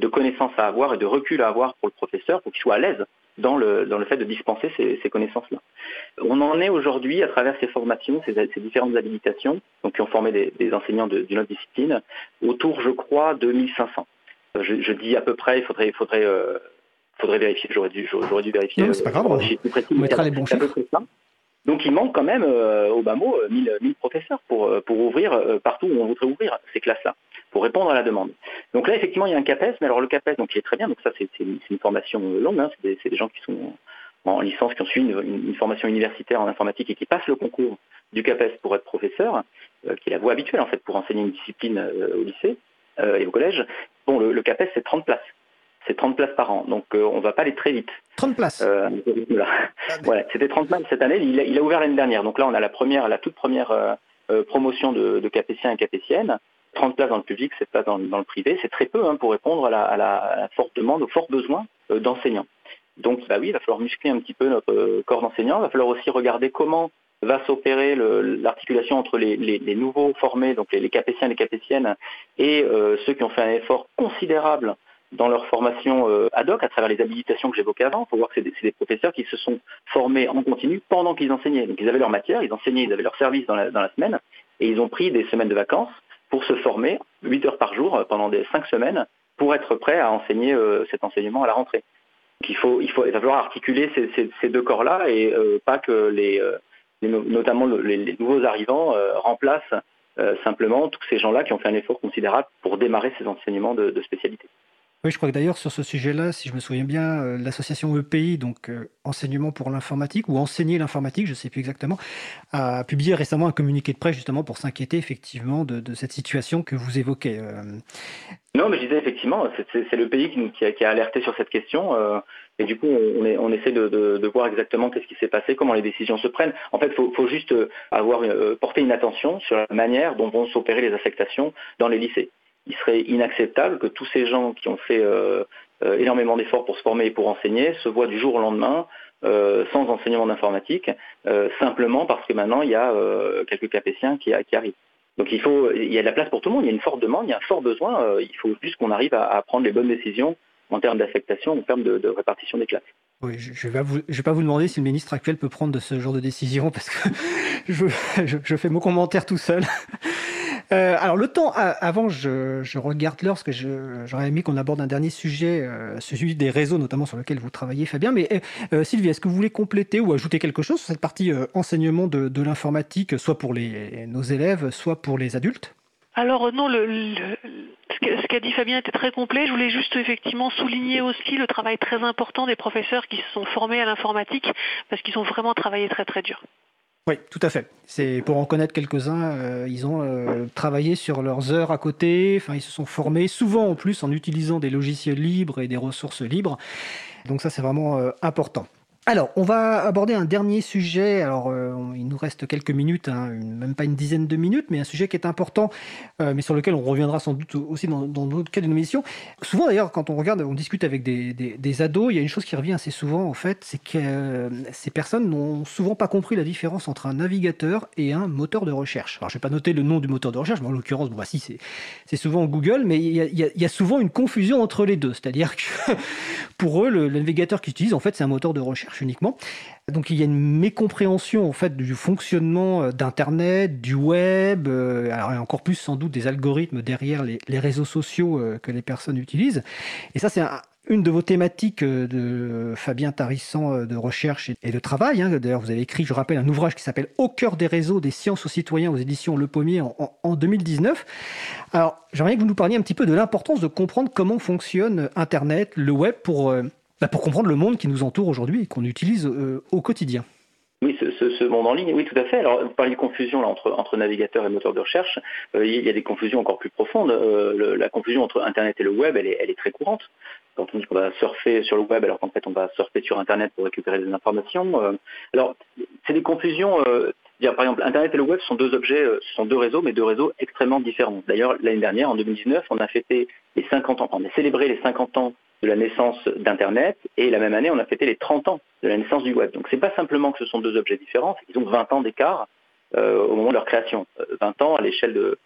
connaissances à avoir et de recul à avoir pour le professeur pour qu'il soit à l'aise dans le, dans le fait de dispenser ces, connaissances-là. On en est aujourd'hui, à travers ces formations, ces, différentes habilitations, donc qui ont formé des, des enseignants d'une autre discipline, autour, je crois, de 1500. Je, dis à peu près, il faudrait, faudrait, euh, faudrait vérifier, j'aurais dû, j'aurais dû vérifier. Non, c'est pas grave, on, mettra les bons chiffres. Donc il manque quand même, euh, au bas mot, 1000, 1000 professeurs pour, pour ouvrir partout où on voudrait ouvrir ces classes-là, pour répondre à la demande. Donc là, effectivement, il y a un CAPES, mais alors le CAPES, donc, il est très bien, donc ça c'est une, formation longue, hein, c'est des, gens qui sont en licence, qui ont suivi une, formation universitaire en informatique et qui passent le concours du CAPES pour être professeur, qui est la voie habituelle en fait pour enseigner une discipline au lycée et au collège. Bon, le, CAPES, c'est 30 places. C'est 30 places par an, donc euh, on ne va pas aller très vite. 30 places euh, voilà, C'était 30 places cette année, il a, ouvert l'année dernière. Donc là, on a la, première, la toute première euh, promotion de, Capétiens et Capétiennes. 30 places dans le public, 7 places dans, le privé. C'est très peu hein, pour répondre à la, forte demande, au fort besoin d'enseignants. Donc bah oui, il va falloir muscler un petit peu notre corps d'enseignants. Il va falloir aussi regarder comment va s'opérer l'articulation entre les, nouveaux formés, donc les, capétiens et les capétiennes, et euh, ceux qui ont fait un effort considérable dans leur formation euh, ad hoc à travers les habilitations que j'évoquais avant. Il faut voir que c'est des, professeurs qui se sont formés en continu pendant qu'ils enseignaient. Donc ils avaient leur matière, ils enseignaient, ils avaient leur service dans la, semaine, et ils ont pris des semaines de vacances pour se former 8 heures par jour pendant des 5 semaines pour être prêts à enseigner cet enseignement à la rentrée. Donc il, faut, va falloir articuler ces, deux corps-là et pas que les, notamment les, nouveaux arrivants remplacent simplement tous ces gens-là qui ont fait un effort considérable pour démarrer ces enseignements de spécialité. Oui, je crois que d'ailleurs sur ce sujet-là, si je me souviens bien, euh, l'association EPI, donc euh, Enseignement pour l'informatique, ou Enseigner l'informatique, je ne sais plus exactement, a publié récemment un communiqué de presse justement pour s'inquiéter effectivement de, cette situation que vous évoquez. Euh. Non, mais je disais effectivement, c'est l'EPI qui, qui, a, alerté sur cette question. et du coup, on, essaie de, voir exactement qu'est-ce qui s'est passé, comment les décisions se prennent. En fait, il faut, juste avoir porter une attention sur la manière dont vont s'opérer les affectations dans les lycées il serait inacceptable que tous ces gens qui ont fait euh, euh, énormément d'efforts pour se former et pour enseigner se voient du jour au lendemain euh, sans enseignement d'informatique, simplement parce que maintenant il y a quelques capétiens qui, arrivent. Donc il faut, il y a de la place pour tout le monde, il y a une forte demande, il y a un fort besoin, il faut juste qu'on arrive à, prendre les bonnes décisions en termes d'affectation, en termes de, répartition des classes. Oui, je ne vais, pas vous demander si le ministre actuel peut prendre de ce genre de décision parce que je, je fais mon commentaire tout seul. Euh, alors le temps, avant, je, regarde l'heure parce que j'aurais aimé qu'on aborde un dernier sujet, euh, celui des réseaux notamment sur lequel vous travaillez Fabien. Mais euh, Sylvie, est-ce que vous voulez compléter ou ajouter quelque chose sur cette partie enseignement de, l'informatique, soit pour nos élèves, soit pour les adultes? Alors non, ce qu'a dit Fabien était très complet. Je voulais juste effectivement souligner aussi le travail très important des professeurs qui se sont formés à l'informatique parce qu'ils ont vraiment travaillé très très dur. Oui, tout à fait. C'est pour en connaître quelques-uns, euh, ils ont euh, travaillé sur leurs heures à côté, enfin ils se sont formés souvent en plus en utilisant des logiciels libres et des ressources libres. Donc ça c'est vraiment euh, important. Alors, on va aborder un dernier sujet. Alors, euh, il nous reste quelques minutes, hein, même pas une dizaine de minutes, mais un sujet qui est important, euh, mais sur lequel on reviendra sans doute aussi dans, d'autres cas de nos émissions. Souvent, d'ailleurs, quand on regarde, on discute avec des, ados, il y a une chose qui revient assez souvent, en fait, c'est que euh, ces personnes n'ont souvent pas compris la différence entre un navigateur et un moteur de recherche. Alors, je vais pas noter le nom du moteur de recherche, mais en l'occurrence, bon, bah, si, c'est souvent Google, mais il y, a, souvent une confusion entre les deux. C'est-à-dire que pour eux, le, le navigateur qu'ils utilisent, en fait, c'est un moteur de recherche uniquement. Donc il y a une mécompréhension en fait du fonctionnement euh, d'Internet, du web, euh, et encore plus sans doute des algorithmes derrière les, réseaux sociaux euh, que les personnes utilisent. Et ça c'est une de vos thématiques de Fabien Tarissan de recherche et de travail. Hein. D'ailleurs, vous avez écrit, je rappelle, un ouvrage qui s'appelle Au cœur des réseaux des sciences aux citoyens aux éditions Le Pommier en 2019. Alors, j'aimerais que vous nous parliez un petit peu de l'importance de comprendre comment fonctionne Internet, le web, pour bah, pour comprendre le monde qui nous entoure aujourd'hui et qu'on utilise euh, au quotidien. Oui, ce, monde en ligne, oui, tout à fait. Alors, vous parlez de confusion là, entre, entre navigateur et moteur de recherche. Euh, il y a des confusions encore plus profondes. Euh, la confusion entre Internet et le web, elle est, elle est très courante. Quand on dit qu'on va surfer sur le web, alors qu'en fait, on va surfer sur Internet pour récupérer des informations. alors, c'est des confusions. par exemple, Internet et le web sont deux objets, ce sont deux réseaux, mais deux réseaux extrêmement différents. D'ailleurs, l'année dernière, en 2019, on a fêté les 50 ans, on a célébré les 50 ans de la naissance d'Internet, et la même année, on a fêté les 30 ans de la naissance du web. Donc c'est pas simplement que ce sont deux objets différents, ils ont 20 ans d'écart euh, au moment de leur création. 20 euh, ans à l'échelle de,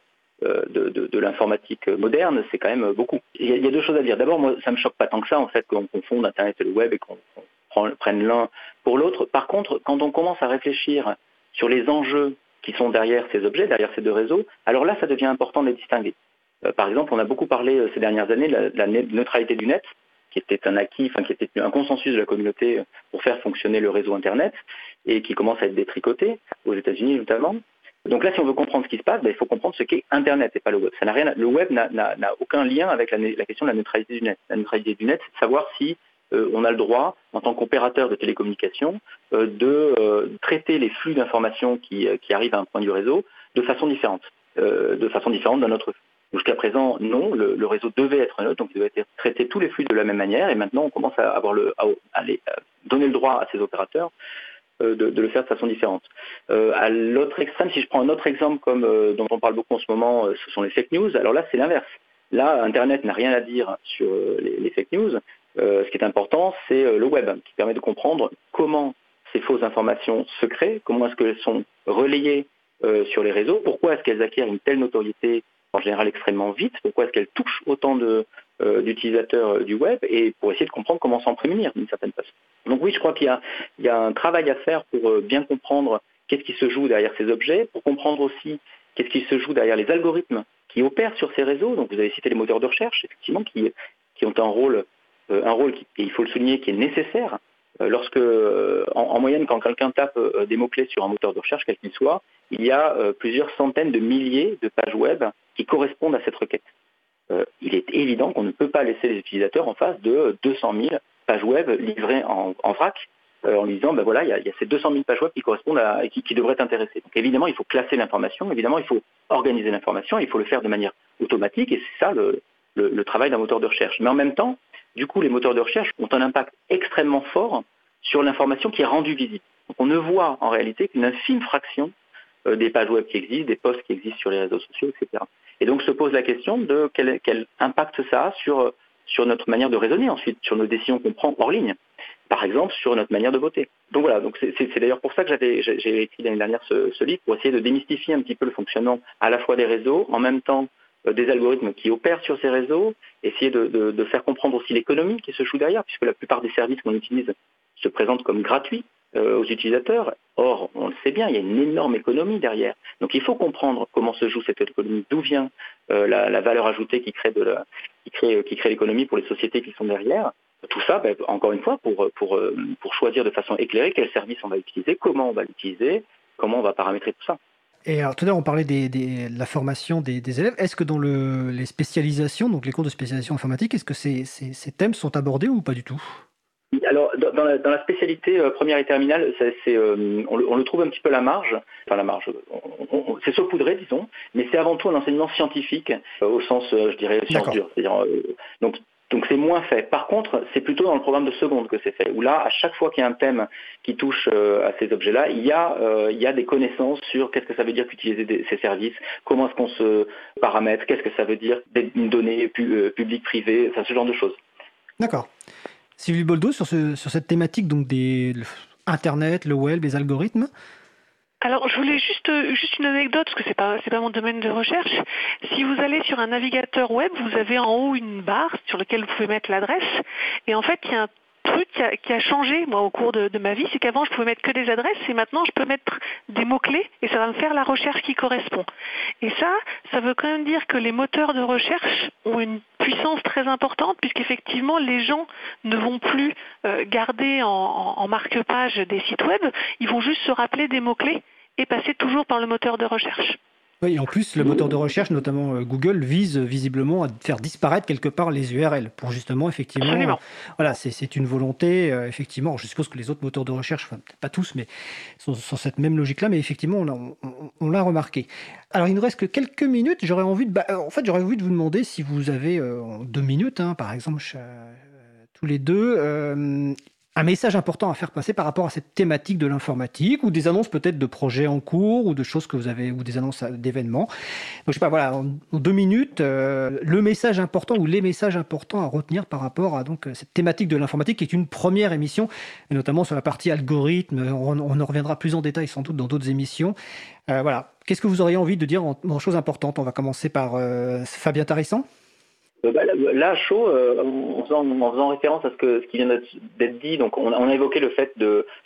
euh, de, l'informatique moderne, c'est quand même beaucoup. Il y, a, deux choses à dire. D'abord, moi, ça me choque pas tant que ça, en fait, qu'on confonde Internet et le web et qu'on prenne l'un pour l'autre. Par contre, quand on commence à réfléchir sur les enjeux qui sont derrière ces objets, derrière ces deux réseaux, alors là, ça devient important de les distinguer. par exemple, on a beaucoup parlé ces dernières années de la neutralité du net, qui était un acquis, enfin qui était un consensus de la communauté pour faire fonctionner le réseau Internet et qui commence à être détricoté aux États-Unis notamment. Donc là, si on veut comprendre ce qui se passe, ben, il faut comprendre ce qu'est Internet et pas le web. Ça rien, le web n'a aucun lien avec la, question de la neutralité du net. La neutralité du net, c'est savoir si euh, on a le droit, en tant qu'opérateur de télécommunications, euh, de euh, traiter les flux d'informations qui, arrivent à un point du réseau de façon différente, de façon différente d'un autre. Jusqu'à présent, non, le, réseau devait être neutre, donc il devait traiter tous les flux de la même manière, et maintenant on commence à, avoir le, donner le droit à ces opérateurs euh, de, le faire de façon différente. Euh, à l'autre extrême, si je prends un autre exemple euh, dont on parle beaucoup en ce moment, ce sont les fake news, alors là c'est l'inverse. Là, Internet n'a rien à dire sur les, fake news. ce qui est important, c'est le web, qui permet de comprendre comment ces fausses informations se créent, comment est-ce qu'elles sont relayées sur les réseaux, pourquoi est-ce qu'elles acquièrent une telle notoriété en général extrêmement vite, pourquoi est-ce qu'elle touche autant euh, d'utilisateurs euh, du web et pour essayer de comprendre comment s'en prémunir d'une certaine façon. Donc oui, je crois qu'il y, a un travail à faire pour euh, bien comprendre qu'est-ce qui se joue derrière ces objets, pour comprendre aussi qu'est-ce qui se joue derrière les algorithmes qui opèrent sur ces réseaux. Donc vous avez cité les moteurs de recherche, effectivement, qui, ont un rôle, un rôle et il faut le souligner, qui est nécessaire. Lorsque, en, moyenne, quand quelqu'un tape des mots-clés sur un moteur de recherche, quel qu'il soit, il y a plusieurs centaines de milliers de pages web qui correspondent à cette requête. il est évident qu'on ne peut pas laisser les utilisateurs en face de 200 000 pages web livrées en, vrac euh, en lui disant, ben voilà, il y, a, ces 200 000 pages web qui correspondent à, qui, devraient t'intéresser. Donc évidemment, il faut classer l'information, évidemment, il faut organiser l'information, il faut le faire de manière automatique, et c'est ça le, travail d'un moteur de recherche. Mais en même temps, du coup, les moteurs de recherche ont un impact extrêmement fort sur l'information qui est rendue visible. Donc on ne voit en réalité qu'une infime fraction euh, des pages web qui existent, des posts qui existent sur les réseaux sociaux, etc. Et donc se pose la question de quel, impact ça a sur, notre manière de raisonner ensuite, sur nos décisions qu'on prend hors ligne par exemple sur notre manière de voter. Donc voilà, donc c'est d'ailleurs pour ça que j'ai écrit l'année dernière ce, livre, pour essayer de démystifier un petit peu le fonctionnement à la fois des réseaux, en même temps des algorithmes qui opèrent sur ces réseaux, essayer de, faire comprendre aussi l'économie qui se joue derrière, puisque la plupart des services qu'on utilise se présentent comme gratuits euh, aux utilisateurs. Or, on le sait bien, il y a une énorme économie derrière. Donc il faut comprendre comment se joue cette économie, d'où vient euh, la, valeur ajoutée qui crée, qui crée, qui crée l'économie pour les sociétés qui sont derrière. Tout ça, ben, encore une fois, pour, pour, euh, pour choisir de façon éclairée quel service on va utiliser, comment on va l'utiliser, comment on va paramétrer tout ça. Et alors, tout à l'heure, on parlait de la formation des, élèves. Est-ce que dans le, les spécialisations, donc les cours de spécialisation informatique, est-ce que ces, ces, thèmes sont abordés ou pas du tout? Alors, dans la, spécialité euh, première et terminale, euh, on, le trouve un petit peu à la marge, enfin la marge, c'est saupoudré, disons, mais c'est avant tout un enseignement scientifique au sens, je dirais, science dure. C'est-à-dire, donc donc c'est moins fait. Par contre, c'est plutôt dans le programme de seconde que c'est fait, où là, à chaque fois qu'il y a un thème qui touche euh, à ces objets-là, il, y a, euh, il y a des connaissances sur qu'est-ce que ça veut dire qu'utiliser ces services, comment est-ce qu'on se paramètre, qu'est-ce que ça veut dire une donnée euh, publique-privée, enfin, ce genre de choses. D'accord. Sylvie Boldo, sur, ce, sur cette thématique donc des Internet, le web, les algorithmes, alors, je voulais juste, euh, juste une anecdote, parce que c'est pas, pas mon domaine de recherche. Si vous allez sur un navigateur web, vous avez en haut une barre sur laquelle vous pouvez mettre l'adresse. Et en fait, il y a un truc qui a, changé, moi, au cours de, ma vie, c'est qu'avant, je pouvais mettre que des adresses, et maintenant, je peux mettre des mots-clés, et ça va me faire la recherche qui correspond. Et ça, ça veut quand même dire que les moteurs de recherche ont une puissance très importante, puisqu'effectivement, les gens ne vont plus euh, garder en, en marque-page des sites web, ils vont juste se rappeler des mots-clés et passer toujours par le moteur de recherche. Oui, en plus, le moteur de recherche, notamment euh, Google, vise visiblement à faire disparaître quelque part les URL pour justement, effectivement. Absolument. voilà, c'est une volonté, euh, effectivement. Je suppose que les autres moteurs de recherche, enfin, peut-être pas tous, mais sont, sur cette même logique-là, mais effectivement, on, l'a remarqué. Alors, il nous reste que quelques minutes. J'aurais envie de, bah, en fait, j'aurais envie de vous demander si vous avez euh, deux minutes, hein, par exemple, tous les deux, un message important à faire passer par rapport à cette thématique de l'informatique ou des annonces peut-être de projets en cours ou de choses que vous avez ou des annonces d'événements. Donc je sais pas, voilà, en, deux minutes, euh, le message important ou les messages importants à retenir par rapport à donc cette thématique de l'informatique qui est une première émission, et notamment sur la partie algorithme. On, en reviendra plus en détail sans doute dans d'autres émissions. Euh, voilà, qu'est-ce que vous auriez envie de dire en, en choses importantes? On va commencer par euh, Fabien Tarissan. Euh, bah, là, chaud, euh, en, faisant, référence à ce, que, ce qui vient d'être dit, donc on, a évoqué le fait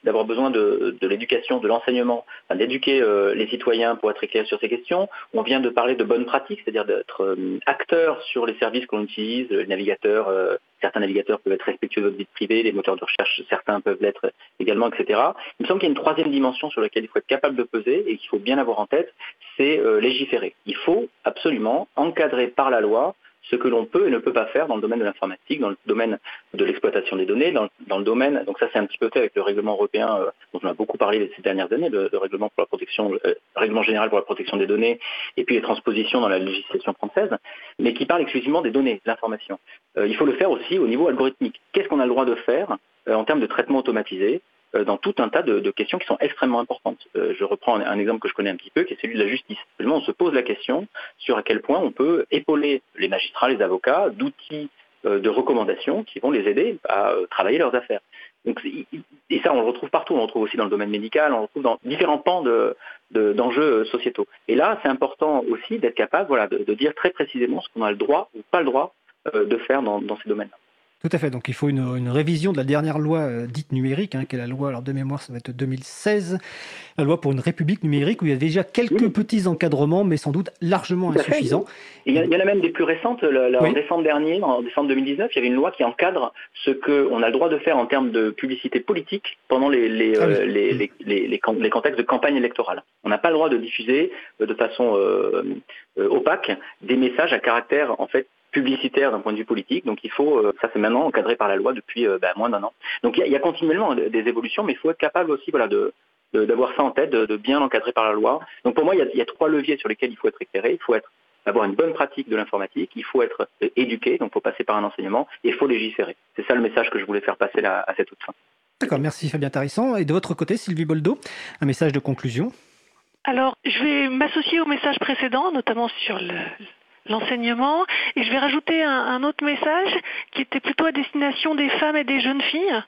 d'avoir besoin de, l'éducation, de l'enseignement, d'éduquer euh, les citoyens pour être éclairés sur ces questions. On vient de parler de bonnes pratiques, c'est-à-dire d'être acteur sur les services qu'on utilise, les navigateurs, certains navigateurs peuvent être respectueux de votre vie privée, les moteurs de recherche, certains peuvent l'être également, etc. Il me semble qu'il y a une troisième dimension sur laquelle il faut être capable de peser et qu'il faut bien avoir en tête, c'est légiférer. Il faut absolument encadrer par la loi ce que l'on peut et ne peut pas faire dans le domaine de l'informatique, dans le domaine de l'exploitation des données, dans, le domaine, donc ça c'est un petit peu fait avec le règlement européen euh, dont on a beaucoup parlé ces dernières années, le, règlement pour la protection, euh, règlement général pour la protection des données, et puis les transpositions dans la législation française, mais qui parle exclusivement des données, de l'information. Euh, il faut le faire aussi au niveau algorithmique. Qu'est-ce qu'on a le droit de faire en termes de traitement automatisé? Dans tout un tas de, questions qui sont extrêmement importantes. Euh, je reprends un, exemple que je connais un petit peu, qui est celui de la justice. on se pose la question sur à quel point on peut épauler les magistrats, les avocats, d'outils euh, de recommandations qui vont les aider à travailler leurs affaires. et ça, on le retrouve partout. On le retrouve aussi dans le domaine médical, on le retrouve dans différents pans d'enjeux sociétaux. Et là, c'est important aussi d'être capable voilà, de, dire très précisément ce qu'on a le droit ou pas le droit de faire dans, dans ces domaines-là. Tout à fait. Donc il faut une, révision de la dernière loi euh, dite numérique, hein, qui est la loi, alors de mémoire, ça va être 2016, la loi pour une république numérique, où il y a déjà quelques petits encadrements, mais sans doute largement insuffisants. Il y, en a même des plus récentes. En décembre dernier, en décembre 2019, il y avait une loi qui encadre ce qu'on a le droit de faire en termes de publicité politique pendant les, les, ah euh, les, les, contextes de campagne électorale. On n'a pas le droit de diffuser euh, de façon opaque des messages à caractère en fait publicitaire d'un point de vue politique. Donc il faut, euh, ça c'est maintenant encadré par la loi depuis euh, ben, moins d'un an. Donc il y, a continuellement des évolutions, mais il faut être capable aussi voilà, de, d'avoir ça en tête, de, bien l'encadrer par la loi. Donc pour moi, il y, a, trois leviers sur lesquels il faut être éclairé. Il faut être avoir une bonne pratique de l'informatique, il faut être euh, éduqué, donc il faut passer par un enseignement, et il faut légiférer. C'est ça le message que je voulais faire passer là, à cette toute fin. D'accord, merci Fabien Tarisson. Et de votre côté, Sylvie Boldo, un message de conclusion? Alors, je vais m'associer au message précédent, notamment sur le, l'enseignement. Et je vais rajouter un, autre message qui était plutôt à destination des femmes et des jeunes filles,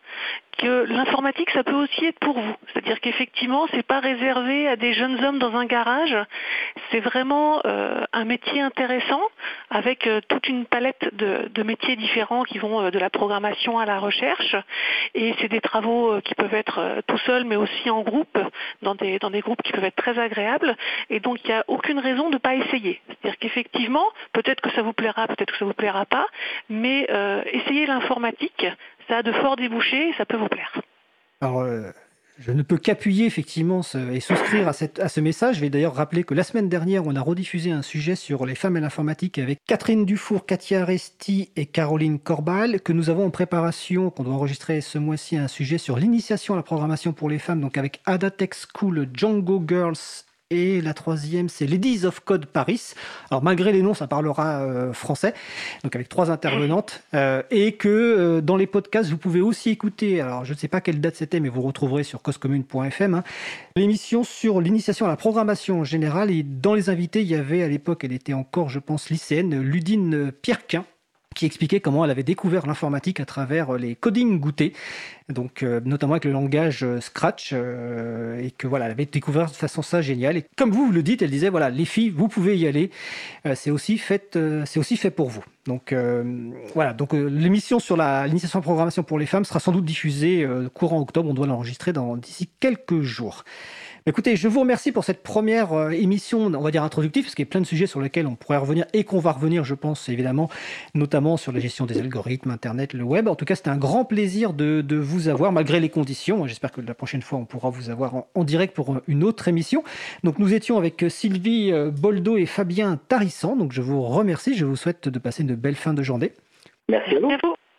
que l'informatique, ça peut aussi être pour vous. C'est-à-dire qu'effectivement, c'est pas réservé à des jeunes hommes dans un garage. C'est vraiment euh, un métier intéressant avec euh, toute une palette de, métiers différents qui vont euh, de la programmation à la recherche. Et c'est des travaux qui peuvent être tout seuls, mais aussi en groupe, dans des, dans des groupes qui peuvent être très agréables. Et donc, il n'y a aucune raison de ne pas essayer. C'est-à-dire qu'effectivement, peut-être que ça vous plaira, peut-être que ça vous plaira pas, mais essayez l'informatique, ça a de forts débouchés et ça peut vous plaire. Alors, euh, je ne peux qu'appuyer effectivement et souscrire à, cette, à, ce message. Je vais d'ailleurs rappeler que la semaine dernière, on a rediffusé un sujet sur les femmes et l'informatique avec Catherine Dufour, Katia Resti et Caroline Corbal, que nous avons en préparation, qu'on doit enregistrer ce mois-ci, un sujet sur l'initiation à la programmation pour les femmes, donc avec Ada Tech School, Django Girls et la troisième, c'est Ladies of Code Paris. Alors malgré les noms, ça parlera euh, français, donc avec trois intervenantes, euh, et que euh, dans les podcasts, vous pouvez aussi écouter, alors je ne sais pas quelle date c'était, mais vous retrouverez sur causecommune.fm, hein, l'émission sur l'initiation à la programmation en général, et dans les invités, il y avait à l'époque, elle était encore, je pense, lycéenne, Ludine Pierrequin, qui expliquait comment elle avait découvert l'informatique à travers les codings goûtés, donc euh, notamment avec le langage euh, Scratch, euh, et que voilà, elle avait découvert de façon ça géniale. Et comme vous, vous le dites, elle disait voilà, les filles, vous pouvez y aller, c'est aussi fait, c'est aussi fait pour vous. Donc voilà, donc l'émission sur l'initiation en programmation pour les femmes sera sans doute diffusée courant octobre. On doit l'enregistrer d'ici quelques jours. Écoutez, je vous remercie pour cette première euh, émission, on va dire introductive, parce qu'il y a plein de sujets sur lesquels on pourrait revenir et qu'on va revenir, je pense, évidemment, notamment sur la gestion des algorithmes, Internet, le web. En tout cas, c'était un grand plaisir de, vous avoir, malgré les conditions. J'espère que la prochaine fois, on pourra vous avoir en, direct pour une autre émission. Donc, nous étions avec Sylvie euh, Boldo et Fabien Tarissan. Donc, je vous remercie. Je vous souhaite de passer une belle fin de journée. Merci à vous.